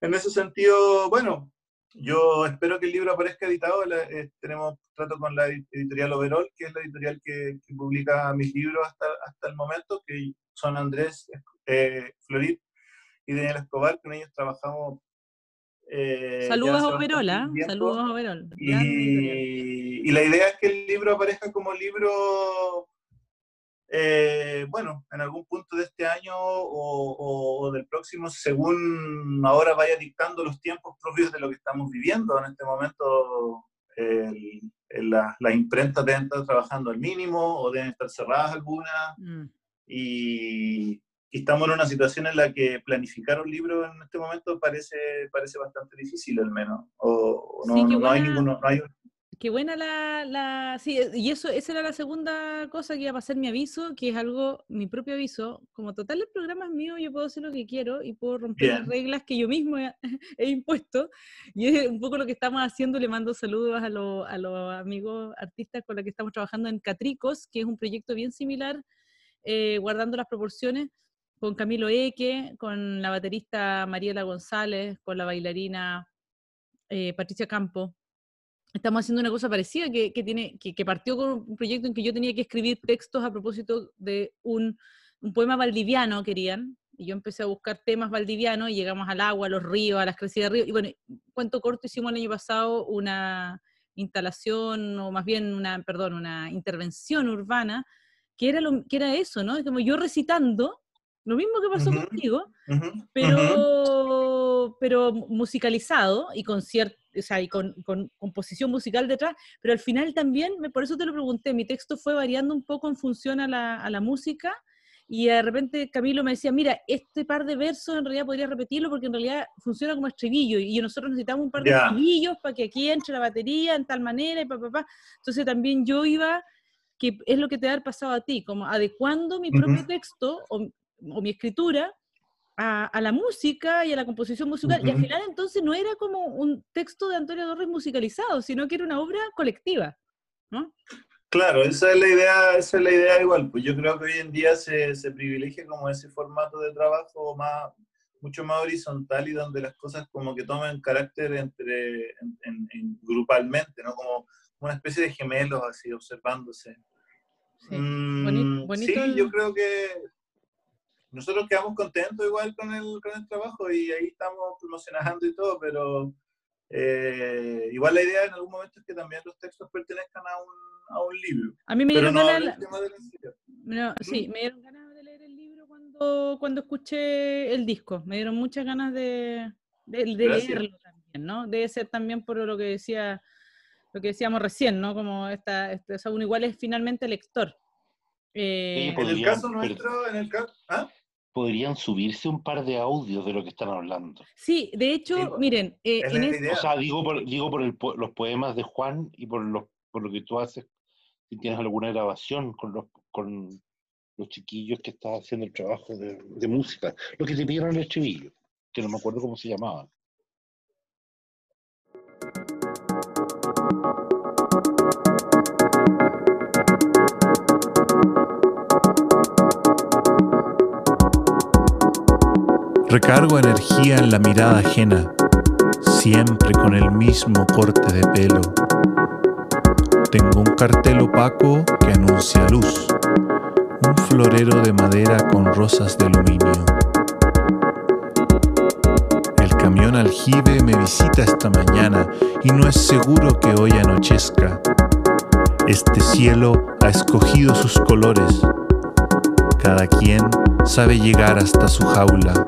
En ese sentido, bueno, yo espero que el libro aparezca editado. Eh, tenemos trato con la editorial Overall, que es la editorial que, publica mis libros hasta, hasta el momento, que son Andrés eh, Florid y Daniel Escobar. Con ellos trabajamos. Eh, saludos a Overall, ¿ah? Saludos a Overall. Y, y, la idea es que el libro aparezca como libro eh, bueno, en algún punto de este año o, del próximo, según ahora vaya dictando los tiempos propios de lo que estamos viviendo. En este momento, las la imprentas deben estar trabajando al mínimo o deben estar cerradas algunas. Mm. Y, estamos en una situación en la que planificar un libro en este momento parece, parece bastante difícil, al menos. O, no, no, hay ninguno, no hay Qué buena la, la, Sí, eh, y eso, esa era la segunda cosa que iba a pasar mi aviso, que es algo, mi propio aviso. Como total el programa es mío, yo puedo hacer lo que quiero y puedo romper las reglas que yo mismo he, impuesto. Y es un poco lo que estamos haciendo. Le mando saludos a, a los amigos artistas con los que estamos trabajando en Catricos, que es un proyecto bien similar, eh, guardando las proporciones, con Camilo Eque, con la baterista Mariela González, con la bailarina eh, Patricia Campo estamos haciendo una cosa parecida que, que tiene, que, que, partió con un proyecto en que yo tenía que escribir textos a propósito de un, un, poema valdiviano, querían, y yo empecé a buscar temas valdivianos y llegamos al agua, a los ríos, a las crecidas de ríos, y bueno, cuento corto, hicimos el año pasado una instalación, o más bien una, perdón, una intervención urbana, que era, lo, que era eso, ¿no? Como yo recitando, lo mismo que pasó contigo, pero, pero musicalizado y con cierto o sea, y con, con, composición musical detrás, pero al final también, por eso te lo pregunté, mi texto fue variando un poco en función a la, a la música, y de repente Camilo me decía, mira, este par de versos en realidad podría repetirlo porque en realidad funciona como estribillo y nosotros necesitamos un par de estribillos para que aquí entre la batería en tal manera y papá, pa, Entonces también yo iba, que es lo que te ha pasado a ti, como adecuando mi propio texto o, o, mi escritura a, la música y a la composición musical. Y al final entonces no era como un texto de Antonio Torres musicalizado, sino que era una obra colectiva, ¿no? Claro, esa es la idea, esa es la idea igual. Pues yo creo que hoy en día se, se privilegia como ese formato de trabajo más, mucho más horizontal y donde las cosas como que toman carácter entre, en, grupalmente, ¿no? Como una especie de gemelos así observándose. Sí, mm, sí yo creo que nosotros quedamos contentos igual con el, con el trabajo y ahí estamos promocionando y todo, pero eh, igual la idea en algún momento es que también los textos pertenezcan a un, a un libro. A mí me dieron ganas... No, sí, me dieron ganas de leer el libro cuando, cuando escuché el disco. Me dieron muchas ganas de, de, leerlo también, ¿no? Debe ser también por lo que decía lo que decíamos recién, ¿no? Como esta, este, o sea, uno igual es finalmente lector. Eh, en el caso nuestro, en el caso, ¿ah? Podrían subirse un par de audios de lo que están hablando. Sí, de hecho, Sí, miren, eh, en la es- idea. O sea, digo por, digo por el po- los poemas de Juan y por, los, por lo que tú haces, si tienes alguna grabación con los, con los chiquillos que estás haciendo el trabajo de, de música. Lo que te pidieron el estribillo, que no me acuerdo cómo se llamaba. Recargo energía en la mirada ajena, siempre con el mismo corte de pelo. Tengo un cartel opaco que anuncia luz, un florero de madera con rosas de aluminio. El camión aljibe me visita esta mañana y no es seguro que hoy anochezca. Este cielo ha escogido sus colores. Cada quien sabe llegar hasta su jaula.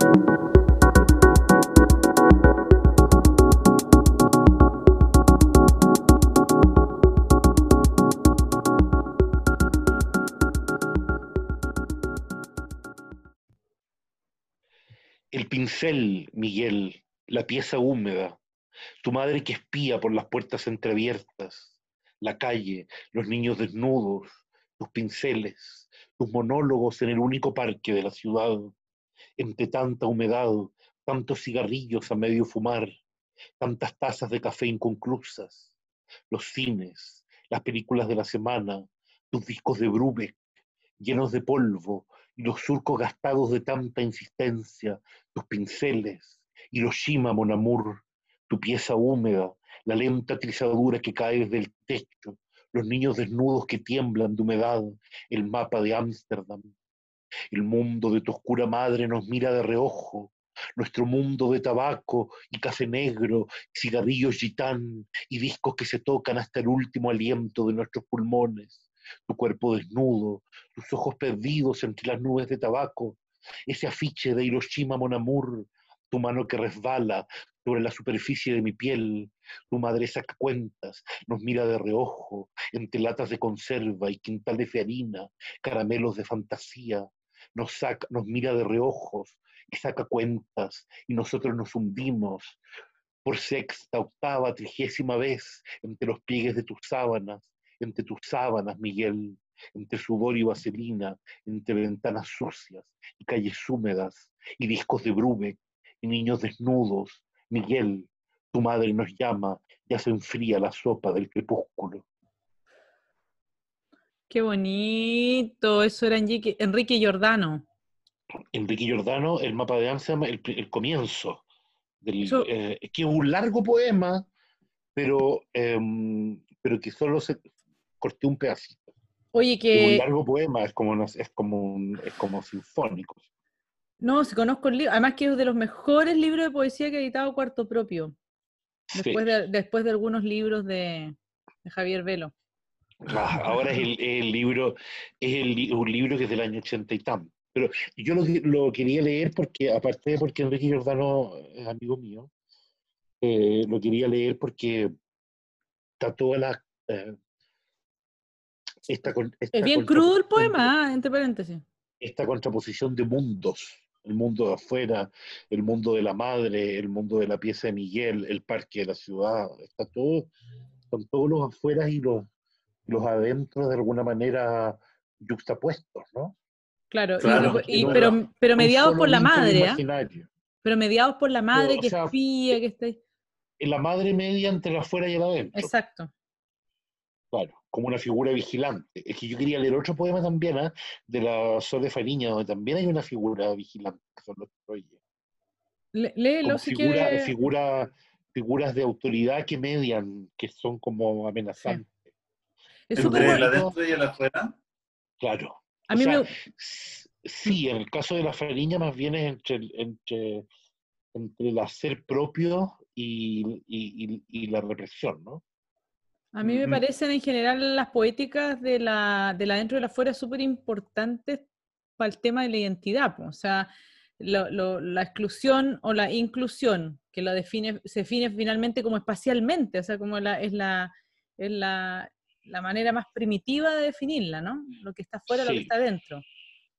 El pincel, Miguel, la pieza húmeda, tu madre que espía por las puertas entreabiertas, la calle, los niños desnudos, tus pinceles, tus monólogos en el único parque de la ciudad, entre tanta humedad, tantos cigarrillos a medio fumar, tantas tazas de café inconclusas, los cines, las películas de la semana, tus discos de Brubeck, llenos de polvo, los surcos gastados de tanta insistencia, tus pinceles, Hiroshima, Mon Amour, tu pieza húmeda, la lenta trizadura que cae desde el techo, los niños desnudos que tiemblan de humedad, el mapa de Ámsterdam. El mundo de tu oscura madre nos mira de reojo, nuestro mundo de tabaco y café negro, cigarrillos gitán y discos que se tocan hasta el último aliento de nuestros pulmones, tu cuerpo desnudo, tus ojos perdidos entre las nubes de tabaco, ese afiche de Hiroshima Mon Amour, tu mano que resbala sobre la superficie de mi piel, tu madre saca cuentas, nos mira de reojo, entre latas de conserva y quintales de harina, caramelos de fantasía, nos, saca, nos mira de reojos y saca cuentas, y nosotros nos hundimos por sexta, octava, trigésima vez entre los pliegues de tus sábanas, entre tus sábanas, Miguel, entre sudor y vaselina, entre ventanas sucias y calles húmedas, y discos de Brubeck, y niños desnudos, Miguel, tu madre nos llama, ya se enfría la sopa del crepúsculo. Qué bonito, eso era Enrique, Enrique Giordano. Enrique Giordano, el mapa de Amsterdam, el, el comienzo, del, Eso- eh, que es un largo poema, pero, em, pero que solo se corté un pedacito. Oye, Es un que largo poema, es como, es como, un- es como sinfónico. no, si conozco el libro, además que es de los mejores libros de poesía que ha editado Cuarto Propio, Sí. después de, después de algunos libros de, de Javier Velo. Ah, Ahora es el, el libro, es el un libro que es del año ochenta y tanto. Pero yo lo, que- lo quería leer porque, aparte de porque Enrique Giordano es amigo mío, eh, lo quería leer porque está toda la... eh, esta, esta Es bien crudo el poema, ah, entre paréntesis. esta contraposición de mundos, el mundo de afuera, el mundo de la madre, el mundo de la pieza de Miguel, el parque de la ciudad, está todo, con todos los afueras y los, los adentros de alguna manera yuxtapuestos, ¿no? Claro, y- Claro, y- no pero, era pero mediados por la madre, ¿ah? imaginario. Pero mediados por la madre o que sea, espía, que está ahí. La madre media entre el afuera y el adentro, Exacto. Claro, como una figura vigilante. Es que yo quería leer otro poema también, ¿ah? de la Sol de Fariña, donde también hay una figura vigilante, que son los troyes. Le- léelo si figura, quiere. figura- figuras de autoridad que median, que son como amenazantes. Es adentro y el afuera. Claro. A O mí sea, me, s- Sí, en el caso de la fariña más bien es entre, el- entre, entre el hacer propio y, y- y- y la represión, ¿no? A mí me parecen en general las poéticas de la, de la dentro y la afuera súper importantes para el tema de la identidad. O sea, lo- lo- la exclusión o la inclusión, que lo define, se define finalmente como espacialmente, o sea, como la, es, la, es la, la manera más primitiva de definirla, ¿no? Lo que está afuera, lo que Sí. está dentro.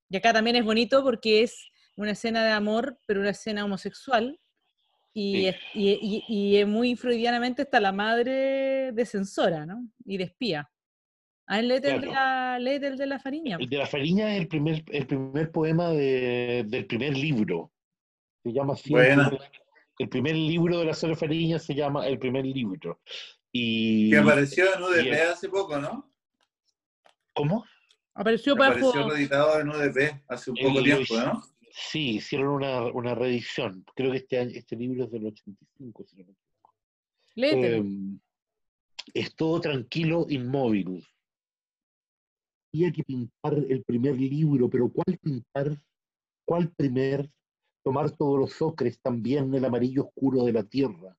Y acá también es bonito porque es una escena de amor, pero una escena homosexual. Y, Sí. es- y, y- y es muy freudianamente está la madre de censora, ¿no? Y de espía. A él léete el de la, el de la Fariña. El de la Fariña es el primer, el primer poema de- del primer libro. Se llama así. el primer- El primer libro de la Sola Fariña se llama El primer libro. Y, Que apareció en UDP el- hace poco, ¿no? ¿Cómo? Apareció. Apareció reeditado en UDP hace un poco tiempo, ¿no? Sí, hicieron una, una reedición. Creo que este, año- este libro es del 85. si no me equivoco. Em, es todo tranquilo, inmóvil. Había que pintar el primer libro, pero ¿cuál pintar? ¿Cuál primer? Tomar todos los ocres, también el amarillo oscuro de la tierra.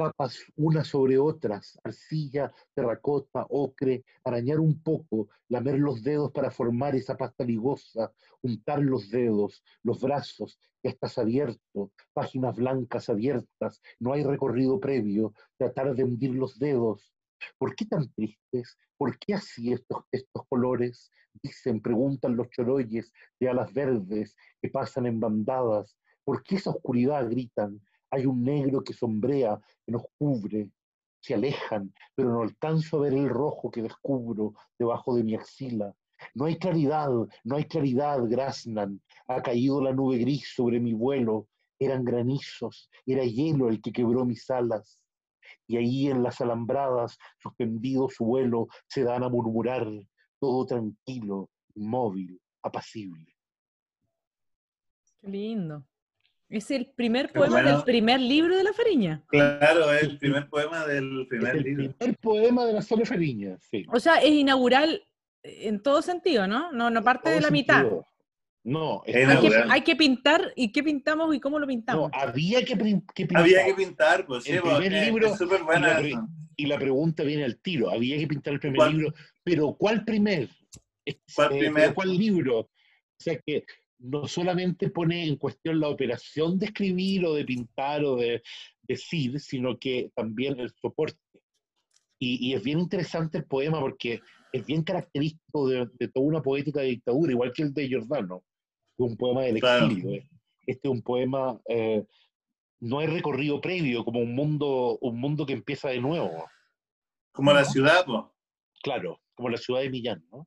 Capas unas sobre otras, arcilla, terracota, ocre, arañar un poco, lamer los dedos para formar esa pasta ligosa, untar los dedos, los brazos, ya estás abierto, páginas blancas abiertas, no hay recorrido previo, tratar de hundir los dedos. ¿Por qué tan tristes? ¿Por qué así estos, estos colores? Dicen, preguntan los choroyes de alas verdes que pasan en bandadas. ¿Por qué esa oscuridad gritan? Hay un negro que sombrea, que nos cubre. Se alejan, pero no alcanzo a ver el rojo que descubro debajo de mi axila. No hay claridad, no hay claridad, Grasnan. Ha caído la nube gris sobre mi vuelo. Eran granizos, era hielo el que quebró mis alas. Y ahí en las alambradas, suspendido su vuelo, se dan a murmurar, todo tranquilo, inmóvil, apacible. Qué lindo. Es el primer Qué poema del primer libro de la Fariña. Claro, es el primer poema del Es primer el libro. primer poema de la Sola Fariña, sí. O sea, es inaugural en todo sentido, ¿no? No, no parte de la mitad. No, Es Hay que, inaugural. hay que pintar y qué pintamos y cómo lo no, pintamos. había que, pintar. Había que pintar, pues sí, El pues, primer libro es súper y la, y la pregunta viene al tiro. Había que pintar el primer ¿Cuál? libro, pero ¿cuál primer? ¿Cuál Eh, primer? ¿Cuál libro? O sea que no solamente pone en cuestión la operación de escribir o de pintar o de decir, sino que también el soporte. Y, y es bien interesante el poema porque es bien característico de, de toda una poética de dictadura, igual que el de Giordano, un poema del exilio. eh. Este es un poema, eh, no hay recorrido previo, como un mundo, un mundo que empieza de nuevo. Como la ciudad, pues. Claro, como la ciudad de Millán, ¿no?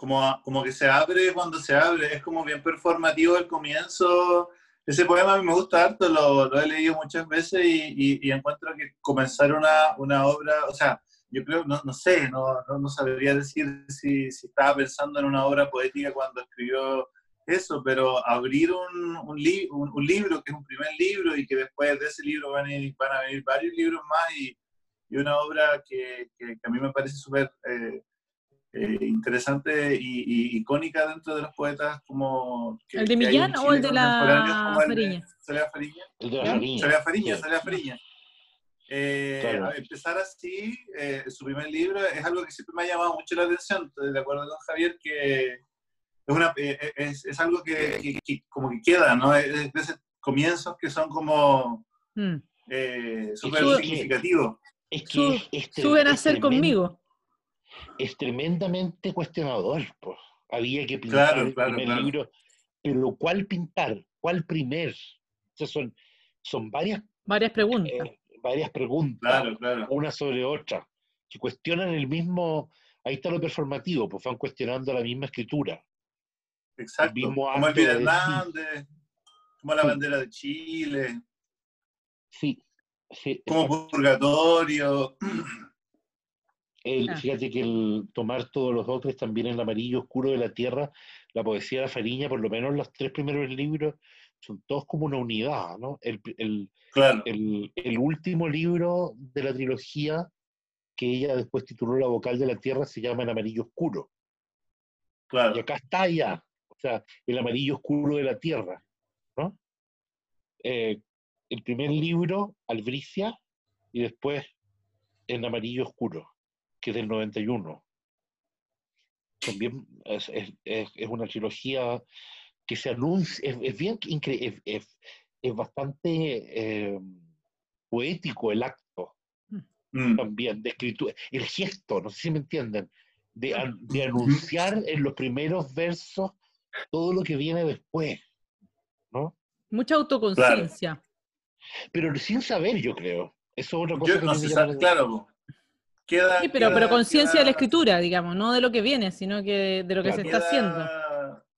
Como, como que se abre cuando se abre, es como bien performativo el comienzo. Ese poema a mí me gusta harto, lo, lo he leído muchas veces y, y- y encuentro que comenzar una, una obra, o sea, yo creo, no, no sé, no, no, no sabría decir si, si estaba pensando en una obra poética cuando escribió eso, pero abrir un, un, li- un- un libro que es un primer libro y que después de ese libro van a, ir- van a venir varios libros más y, y una obra que, que- que a mí me parece súper eh, eh, interesante y, y icónica dentro de los poetas como... que- ¿El de Millán o el de la Fariña? Soledad Fariña. El de la. Fariña. Soledad Fariña. Soledad Fariña. Eh, Claro. empezar así, eh, su primer libro, es algo que siempre me ha llamado mucho la atención. De acuerdo con Javier que es, una, eh, es, es algo que, que- que como que queda, ¿no? Es de esos comienzos que son como Mm. eh, súper significativos. Es que Su- es- es tre- Suben a ser conmigo. Es tremendamente cuestionador. Pues. Había que pintar Claro, el claro, primer claro. libro, pero ¿cuál pintar? ¿Cuál primer? O sea, son, son varias, Varias preguntas. eh, varias preguntas, Claro, claro. una sobre otra, que cuestionan el mismo, ahí está lo performativo, pues van cuestionando la misma escritura. Exacto. mismo Como Elvira de- Hernández, como la Sí. bandera de Chile, Sí, sí, como exacto. Purgatorio. El- Ah. Fíjate que el tomar todos los ocres, también el amarillo oscuro de la tierra, la poesía de la Fariña, por lo menos los tres primeros libros, son todos como una unidad, ¿no? El, el- Claro, el- el último libro de la trilogía, que ella después tituló La vocal de la tierra, se llama El amarillo oscuro. claro. Y acá está ya, o sea, el amarillo oscuro de la tierra, ¿no? Eh, el primer libro, Albricia, y después En amarillo oscuro, que es del 91. También es, es- es- es una trilogía que se anuncia, es, es bien increíble, es, es- es bastante eh, poético el acto Mm. también, de escritura, el gesto, no sé si me entienden, de, de anunciar en los primeros versos todo lo que viene después. ¿no? Mucha autoconciencia. Pero sin saber, yo creo. Eso es otra cosa Yo que no llama la claro. Queda, Sí, pero, queda- pero conciencia de la escritura, digamos, no de lo que viene, sino que de lo que Claro. se está haciendo.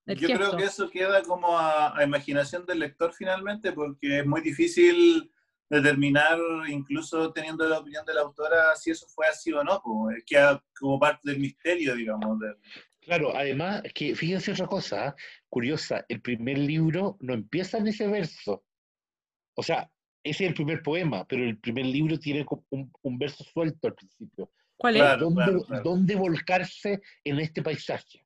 Yo creo que eso queda como a, a imaginación del lector finalmente, porque es muy difícil determinar, incluso teniendo la opinión de la autora, si eso fue así o no. pues, queda como parte del misterio, digamos. Claro, además, que fíjense otra cosa, ¿ah? curiosa, el primer libro no empieza en ese verso. O sea, ese es el primer poema, pero el primer libro tiene un, un verso suelto al principio. ¿Cuál es? Claro. ¿Dónde, claro. dónde volcarse en este paisaje?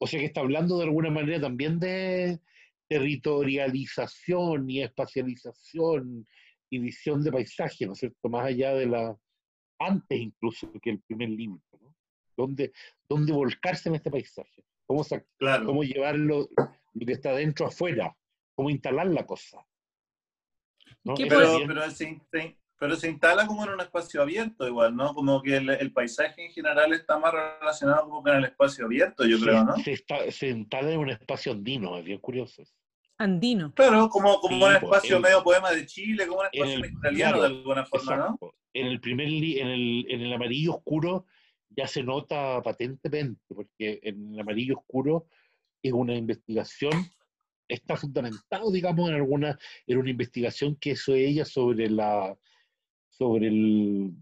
O sea que está hablando de alguna manera también de territorialización y espacialización y visión de paisaje, ¿no es cierto? Más allá de la, antes incluso que el primer libro, ¿no? ¿Dónde, dónde volcarse en este paisaje? ¿Cómo, cómo llevarlo, lo que está dentro afuera? ¿Cómo instalar la cosa? ¿No? Pero, pero, se, pero se instala como en un espacio abierto igual, ¿no? Como que el, el paisaje en general está más relacionado como con el espacio abierto, yo se, creo, ¿no? se, está- se instala en un espacio andino, es bien curioso. Andino. Claro, como, como Sí, un pues, espacio el- medio poema de Chile, como un espacio el- italiano claro, de alguna forma, ¿no? Exacto. En el primer li- en el, en el amarillo oscuro ya se nota patentemente, porque en el amarillo oscuro es una investigación, está fundamentado, digamos, en alguna, en una investigación que hizo ella sobre la sobre el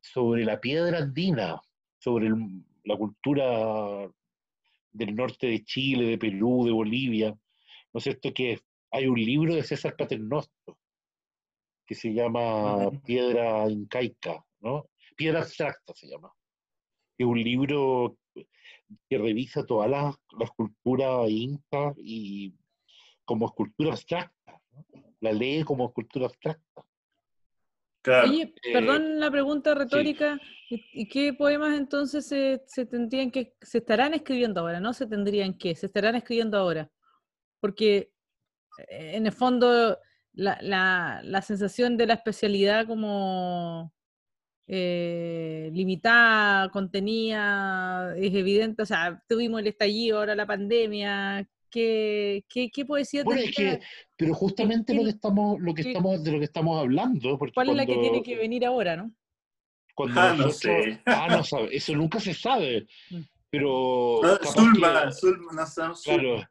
sobre la piedra andina, sobre el- la cultura del norte de Chile, de Perú, de Bolivia. ¿No es cierto? Que hay un libro de César Paternoster que se llama. Piedra Incaica, ¿no? Piedra Abstracta se llama. Es un libro que revisa todas las, las culturas incas y como escultura abstracta, ¿no? la lee como escultura abstracta. Claro. Oye, Eh, perdón la pregunta retórica, ¿y, y qué poemas entonces se, se tendrían que, se estarán escribiendo ahora? ¿No se tendrían que? Se estarán escribiendo ahora. Porque eh, en el fondo la, la- la sensación de la especialidad como eh, limitada, contenida, es evidente. O sea, tuvimos el estallido, ahora la pandemia. ¿Qué, qué, qué poesía Bueno, es que, pero justamente lo que estamos, lo que estamos, de lo que estamos hablando, porque ¿Cuál es la que cuando- tiene que venir ahora, no? cuando Ah, no nosotros- sé. ah, no sabe, eso nunca se sabe, pero Zulma, que- Zulma, no Zulma. Claro,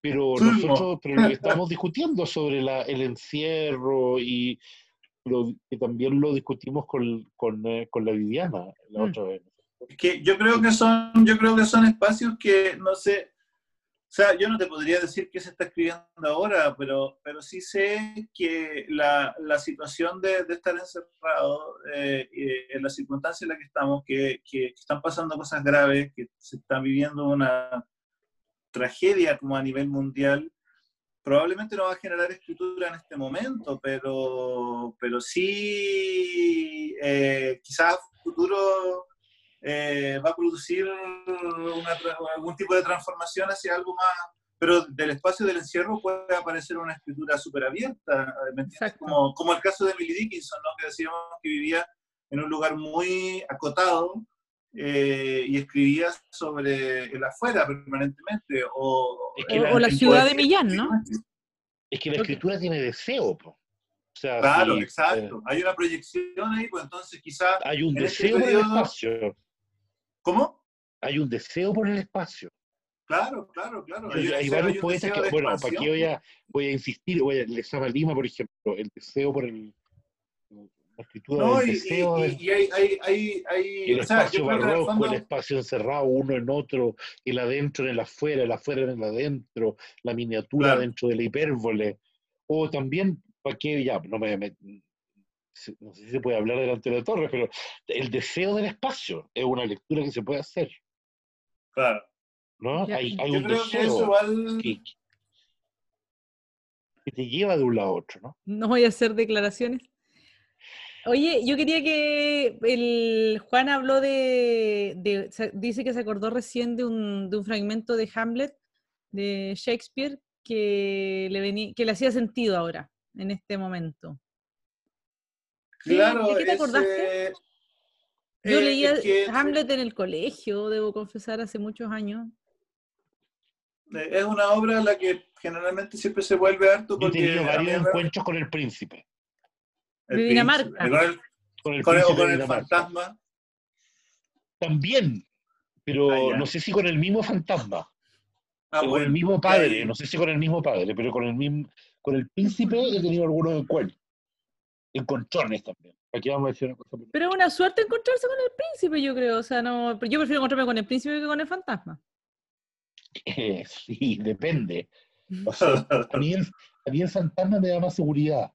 pero Zulmo. nosotros, pero lo que estamos discutiendo sobre la, el encierro y lo que también lo discutimos con, con, eh, con la Viviana la Mm. otra vez. Es que yo creo que son, yo creo que son espacios que, no sé, o sea, yo no te podría decir qué se está escribiendo ahora, pero, pero sí sé que la, la situación de, de estar encerrado, eh, eh, en la circunstancia en la que estamos, que, que están pasando cosas graves, que se está viviendo una tragedia como a nivel mundial, probablemente no va a generar escritura en este momento, pero, pero sí, eh, quizás futuro eh, va a producir una algún tipo de transformación hacia algo más, pero del espacio del encierro puede aparecer una escritura súper abierta, ¿me entiendes? Como, como el caso de Emily Dickinson, ¿no? que decíamos que vivía en un lugar muy acotado eh, y escribía sobre el afuera permanentemente. O, Es que O, la- o la ciudad de Millán, ¿no? Es que la escritura tiene deseo, po. O sea, Claro, si, exacto. eh, Hay una proyección ahí, pues entonces quizás... hay un En este deseo el periodo- espacio, ¿Cómo? hay un deseo por el espacio. Claro, claro, claro. Hay, varios hay poetas que, bueno, para qué voy a, voy a insistir, voy a Lezama Lima, por ejemplo, el deseo por el, No, del y, deseo y- del- y- y hay, hay, hay, hay- el o sea, espacio barroco, fondo- el espacio encerrado uno en otro, el adentro en el afuera, el afuera en el adentro, la miniatura Claro. dentro de la hipérbole. O también, ¿para qué? Ya, no, me, me- no sé si se puede hablar delante de la torre, pero el deseo del espacio es una lectura que se puede hacer, Claro. ¿no? Ya, Hay, un que deseo igual... que, que te lleva de un lado a otro, ¿no? No voy a hacer declaraciones. Oye, yo quería que el Juan habló de, de- dice que se acordó recién de un, de un fragmento de Hamlet de Shakespeare que le venía, que le hacía sentido ahora, en este momento. ¿Qué- Claro, ¿De qué te acordaste? eh, Yo eh, leía es que- Hamlet en el colegio, debo confesar, hace muchos años. Eh, Es una obra a la que generalmente siempre se vuelve harto Yo he porque tenido varios encuentros con el príncipe. el De Dinamarca. príncipe, Con el, Con el con el- o príncipe con de el Dinamarca. fantasma. También, pero Ah, no sé si con el mismo fantasma. Ah, o con bueno, el mismo padre, no sé si con el mismo padre, pero con el mismo, con el príncipe he tenido algunos encuentros. Encontrones también. Aquí vamos a decir una cosa. Pero es una suerte encontrarse con el príncipe, yo creo. O sea, no, pero yo prefiero encontrarme con el príncipe que con el fantasma. Eh, sí, depende. O sea, a, mí el, a mí el fantasma me da más seguridad.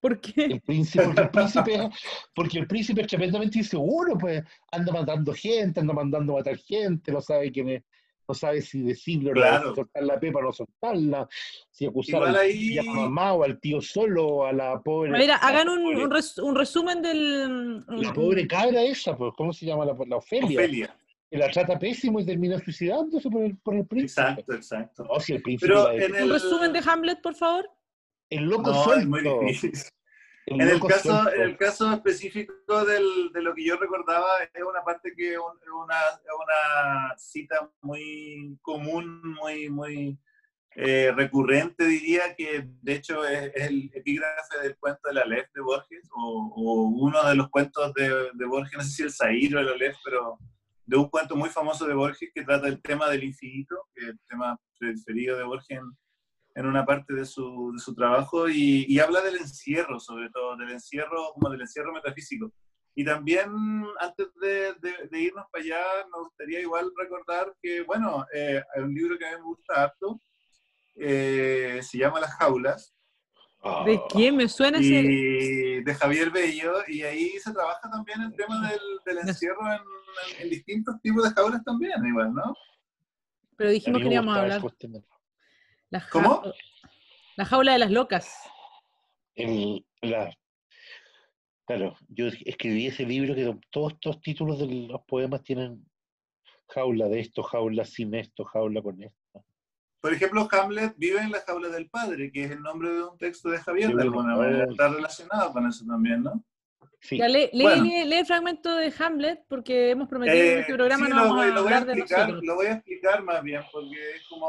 ¿Por qué? El príncipe, porque el príncipe, porque el príncipe es tremendamente inseguro, pues anda matando gente, anda mandando a matar gente, no sabe quién es, no sabe si decirlo, Claro. si soltar la pepa o no soltarla, si acusar al ahí- a la mamá o al tío solo, o a la pobre. A ver, la hagan un, pobre- un res- un resumen del... La pobre cabra esa, pues, ¿cómo se llama? La, la Ofelia, Ofelia. que la trata pésimo y termina suicidándose por el, por el príncipe. Exacto, exacto. No, si el príncipe Pero Un resumen de Hamlet, por favor. el loco no, es muy suelto. difícil. En el, caso, en el caso específico del- de lo que yo recordaba, es una parte que es un- es una, una cita muy común, muy, muy eh, recurrente, diría, que de hecho es, es el epígrafe del cuento de la Aleph de Borges, o, o uno de los cuentos de, de Borges, no sé si el Zahir o el Aleph, pero de un cuento muy famoso de Borges que trata el tema del infinito, que es el tema preferido de Borges en, en una parte de su, de su trabajo y, y habla del encierro, sobre todo, del encierro, como del encierro metafísico. Y también, antes de, de- de irnos para allá, me gustaría igual recordar que, bueno, eh, hay un libro que a mí me gusta harto, eh, se llama Las Jaulas, Ah, ¿De quién me suena ese? de Javier Bello, y ahí se trabaja también el tema del, del encierro en, en- en distintos tipos de jaulas también, igual, ¿no? Pero dijimos que íbamos a hablar. La ja- ¿Cómo? La jaula de las locas. el, la, claro, yo escribí ese libro que todos estos títulos de los poemas tienen jaula de esto, jaula sin esto, jaula con esto. Por ejemplo, Hamlet vive en la jaula del padre, que es el nombre de un texto de Javier, de alguna manera. Está relacionado con eso también, ¿no? Sí, Ya lee, lee- Bueno. lee- lee el fragmento de Hamlet porque hemos prometido que en Eh, este programa sí, no lo vamos voy, a lo voy a hablar de nosotros. lo voy a explicar más bien, porque es como,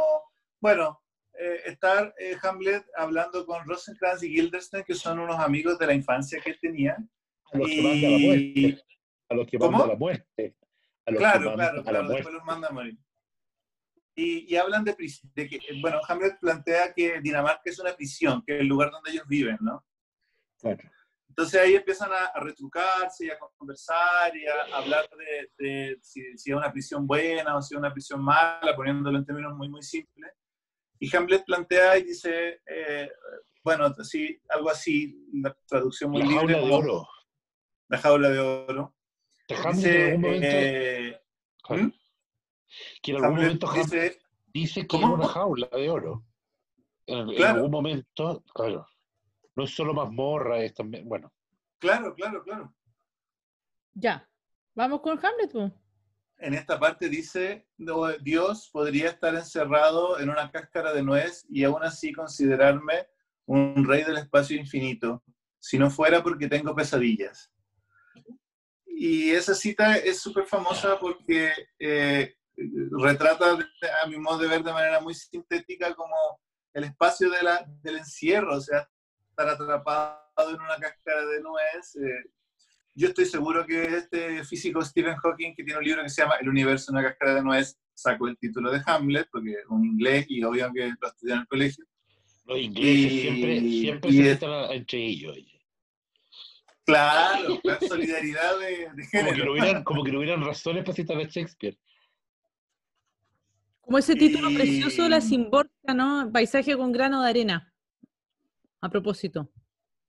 bueno, eh, estar eh, Hamlet hablando con Rosencrantz y Guildenstern, que son unos amigos de la infancia que él tenía. a los que y- manda a la muerte, a los que ¿Cómo? manda a la muerte, a los que Claro, manda claro, a la claro, muerte. después los manda a morir. Y, y hablan de, de que, bueno, Hamlet plantea que Dinamarca es una prisión, que es el lugar donde ellos viven, ¿no? Claro. Entonces ahí empiezan a, a retrucarse y a conversar y a hablar de, de si, si es una prisión buena o si es una prisión mala, poniéndolo en términos muy, muy simples. Y Hamlet plantea y dice, eh, bueno, así, algo así, la traducción muy La libre, jaula de oro. La jaula de oro. Hamlet en algún momento, eh, ¿hmm? que en algún Hamlet momento Hamlet dice, dice que ¿Cómo? es una jaula de oro. En, en algún momento, claro, no es solo mazmorra, es también, bueno, claro, claro, claro. Ya. Vamos con Hamlet, po. En esta parte dice, "No, Dios podría estar encerrado en una cáscara de nuez y aún así considerarme un rey del espacio infinito, si no fuera porque tengo pesadillas. Y esa cita es súper famosa porque eh, retrata, a mi modo de ver, de manera muy sintética como el espacio de la- del encierro, o sea, estar atrapado en una cáscara de nuez. eh, yo estoy seguro que este físico Stephen Hawking, que tiene un libro que se llama El universo en una cáscara de nuez, sacó el título de Hamlet, porque es un inglés y obvio que lo estudió en el colegio. los ingleses Y- siempre, siempre y se es- entre ellos. Claro, la solidaridad de, de Como que, género. no hubieran, como que no hubieran razones para citar a Shakespeare. Como ese título Y- precioso de la simbólica, ¿no? Paisaje con grano de arena. A propósito.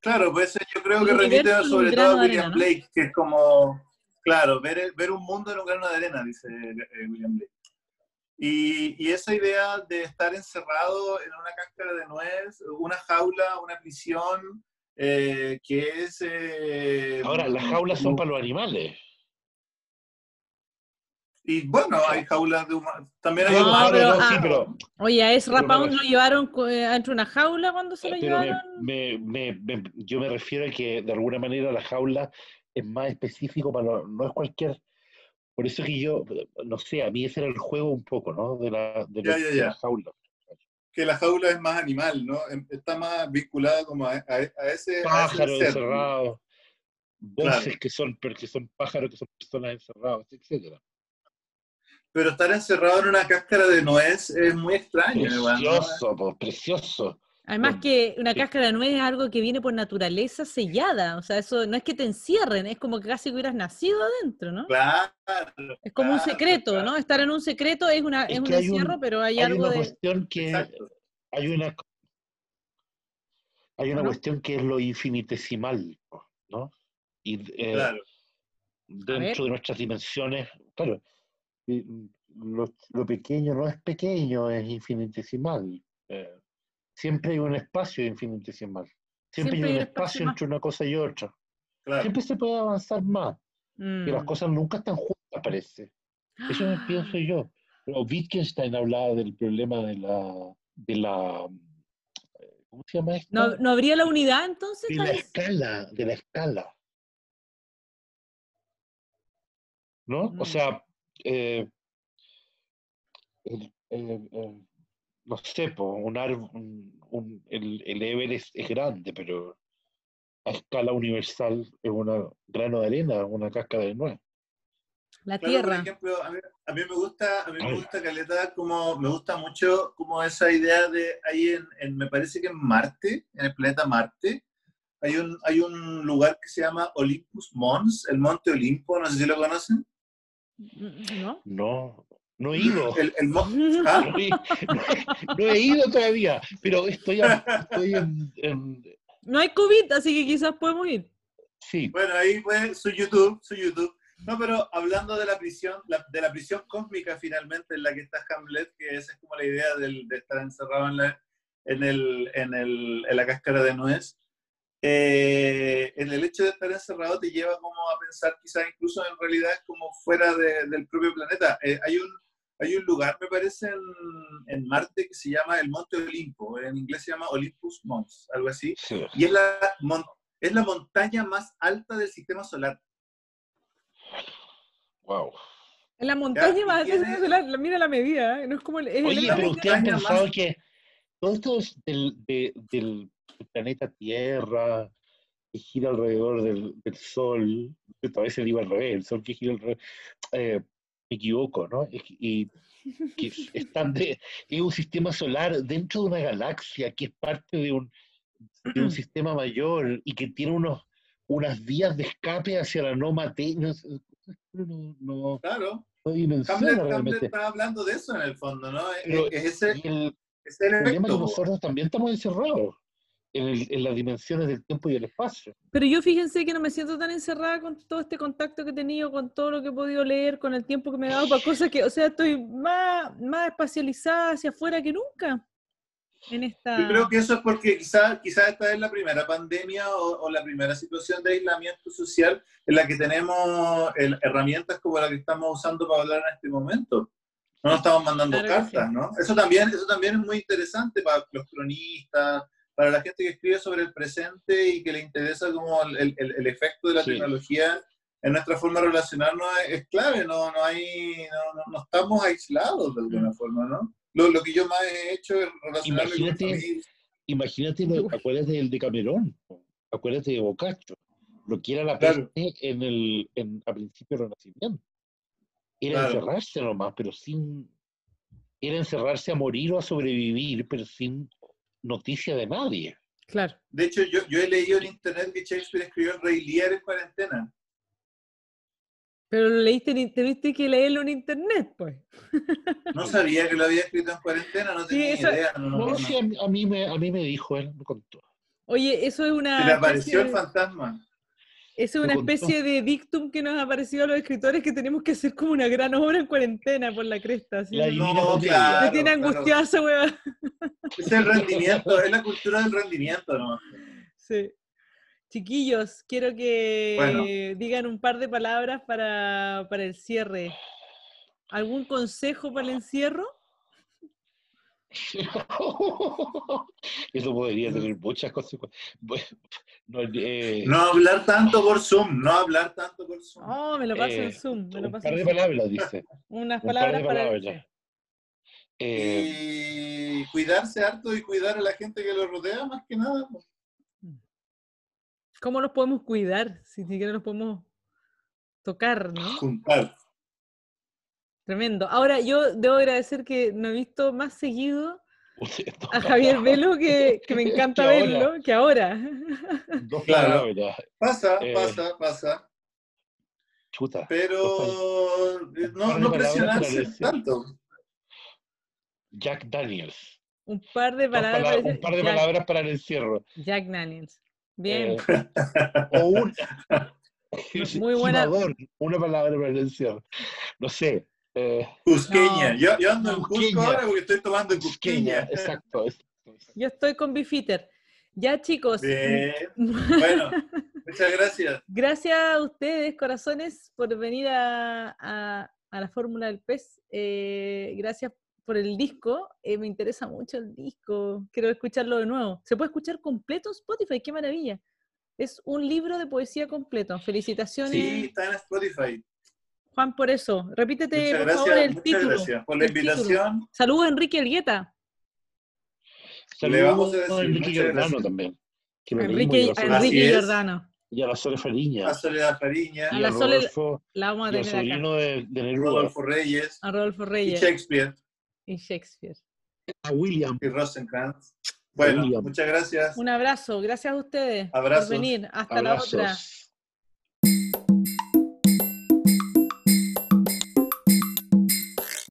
Claro, pues yo creo que remite sobre todo a William arena, ¿no? Blake, que es como, claro, ver, ver un mundo en un grano de arena, dice eh, William Blake. Y, y esa idea de estar encerrado en una cáscara de nuez, una jaula, una prisión, eh, que es... eh, Ahora, las jaulas son para los animales. Y bueno, hay jaulas de humanos. También hay No, humanos. pero- no, sí, ah, pero, Oye, a Ezra Pound lo llevaron eh, dentro de una jaula cuando se lo llevaron. me- me- me- yo me refiero a que de alguna manera la jaula es más específico para los- no es cualquier Por eso que yo, no sé, a mí ese era el juego un poco, ¿no? De la, de Ya, la, ya, de ya. la jaula. Que la jaula es más animal, ¿no? Em- Está más vinculada como a, a- a ese, a ese voces Claro. que son, pero que son pájaros, que son personas encerradas, etcétera. Pero estar encerrado en una cáscara de nuez es muy extraño. Precioso, po, precioso. Además Bueno, que una cáscara de nuez es algo que viene por naturaleza sellada, o sea, eso no es que te encierren, es como que casi que hubieras nacido adentro, ¿no? Claro. Es como un secreto, claro. ¿no? Estar en un secreto es, una, Es es un que hay un- encierro, pero hay, Hay algo una de... cuestión que, Exacto. hay una, hay una ¿No? cuestión que es lo infinitesimal, ¿no? Y eh, Claro. dentro de nuestras dimensiones, claro, lo, lo pequeño no es pequeño, es infinitesimal. Eh, siempre hay un espacio infinitesimal. Siempre, hay un espacio más. entre una cosa y otra. claro. Siempre se puede avanzar más. Que las Mm. cosas nunca están juntas, parece. Eso me pienso yo. Pero Wittgenstein hablaba del problema de la, de la ¿cómo se llama esto? ¿No, ¿No habría la unidad entonces? de la vez? escala, de la escala. ¿No? Mm. O sea, eh, el- eh, eh, no sé, po, un árbol, un- un- el, el Everest es grande, pero a escala universal es un grano de arena, una cáscara de nuez. La Claro, por tierra. ejemplo, a mí, a mí me gusta, a mí me gusta Caleta, como me gusta mucho como esa idea de ahí en, en- me parece que en Marte, en el planeta Marte, hay un, hay un lugar que se llama Olympus Mons, el Monte Olimpo, no sé si lo conocen. ¿No? No, no he ido. El, el ¿Ah? No he, no he- no he ido todavía, pero estoy, a- estoy en, en- No hay COVID, así que quizás podemos ir. sí, Bueno, ahí fue su YouTube, su YouTube. No, pero hablando de la prisión, la- de la prisión cósmica finalmente en la que está Hamlet, que esa es como la idea del- de estar encerrado en la, en el, en el- en la cáscara de nuez. Eh, en el hecho de estar encerrado te lleva como a pensar quizás incluso en realidad como fuera de- del propio planeta. Eh, hay, un, hay un lugar, me parece, en, en Marte que se llama el Monte Olimpo, en inglés se llama Olympus Mons, algo así, sí. y es la, mon- es la montaña más alta del sistema solar. Wow. En la montaña más alta del sistema solar, la- mira la medida, ¿eh? no es como el, es Oye, pero ustedes han pensado más- que todo esto es del, de- del planeta Tierra que gira alrededor del, del Sol, a veces digo al revés, el Sol que gira alrededor, eh, me equivoco, ¿no? Y que es, están de, es un sistema solar dentro de una galaxia que es parte de un, de un sistema mayor y que tiene unos, unas vías de escape hacia la no materia. No, no, Claro, no Hamlet, Hamlet está hablando de eso en el fondo, ¿no? Pero- es ese, el, es el El problema que nosotros también estamos encerrados en, el- en las dimensiones del tiempo y del espacio. Pero yo fíjense que no me siento tan encerrada con todo este contacto que he tenido, con todo lo que he podido leer, con el tiempo que me he dado para cosas que, o sea, estoy más, más espacializada hacia afuera que nunca en esta... Yo creo que eso es porque quizás quizá esta es la primera pandemia o, o la primera situación de aislamiento social en la que tenemos el- herramientas como la que estamos usando para hablar en este momento. No nos estamos mandando Claro cartas, sí. ¿no? Eso también, eso también es muy interesante para los cronistas, para la gente que escribe sobre el presente y que le interesa como el, el- el efecto de la Sí. tecnología en nuestra forma de relacionarnos es, es clave, no, no, hay, no, no- no estamos aislados de alguna forma, ¿no? Lo, lo que yo más he hecho es relacionarme con mi Imagínate-. Imagínate, acuérdate del Decamerón, po, acuérdate de Boccaccio, lo que era la Claro. peste en el, en, a principio del Renacimiento. Era Claro. encerrarse nomás, pero sin... Era encerrarse a morir o a sobrevivir, pero sin noticia de nadie. Claro. De hecho, yo, yo he leído en internet que Shakespeare escribió el Rey Lear en cuarentena. Pero lo leíste, en tuviste que leerlo en internet, pues. No sabía que lo había escrito en cuarentena, no Sí, tenía eso- idea. No, no, No, no. sí, a, mí- a mí me, a mí me dijo él, me contó. Oye, eso es una... Se le apareció el fantasma. Eso es una especie de dictum que nos ha aparecido a los escritores que tenemos que hacer como una gran obra en cuarentena por la cresta. así La No, claro. Me tiene angustiada esa. Es el rendimiento, es la cultura del rendimiento, ¿no? Sí. Chiquillos, quiero que Bueno. digan un par de palabras para, para el cierre. ¿Algún consejo para el encierro? Eso podría tener muchas consecuencias. Bueno, no, eh, No hablar tanto por Zoom, no hablar tanto por Zoom. Oh, me lo paso en eh, Zoom. Me lo un paso par en de Zoom. palabras, dice. Unas Un par palabras de para palabras. Eh, Y cuidarse harto y cuidar a la gente que lo rodea, más que nada. ¿Cómo nos podemos cuidar si ni siquiera nos podemos tocar, no? Juntar. Tremendo. Ahora, yo debo agradecer que no he visto más seguido a Javier Velo, que, que me encanta Que ahora. verlo, que ahora. Dos Claro. palabras. Pasa, Eh, pasa, pasa. Chuta. Pero Un eh, no, no presionarse tanto. Jack Daniels. Un par de palabras. para un par de Jack, palabras para el encierro. Jack Daniels. Bien. Eh, o una. Muy buena- Una palabra para el encierro. No sé. Eh, Cusqueña. No. Yo, yo ando en. Cusco ahora porque estoy tomando Queña, Cusqueña. exacto. exacto. Yo estoy con Bifitter. Ya, chicos. Bien. Bueno, muchas gracias. Gracias a ustedes, corazones, por venir a, a- a la Fórmula del Pez. Eh, gracias por el disco. Eh, me interesa mucho el disco. Quiero escucharlo de nuevo. Se puede escuchar completo en Spotify. ¡Qué maravilla! Es un libro de poesía completo. Felicitaciones, Sí, está en Spotify. Juan, por eso. Repítete, Muchas por favor, gracias, el muchas título. gracias por la invitación. Saludos, Enrique Elgueta. Le vamos a Saludos decir, Enrique Giordano también. que lo Enrique, y a la Enrique. Giordano. Sole- y a la Sole Fariña. A Soledad Fariña, A Y la a Sole- Rodolfo, La vamos a y tener acá. sobrino de, de Neruda. Rodolfo Reyes A Rodolfo y Reyes Shakespeare y Shakespeare. A William. y Rosencrantz. Bueno, William. muchas gracias. Un abrazo. Gracias a ustedes Abrazos. por venir. Hasta la otra. Abrazos.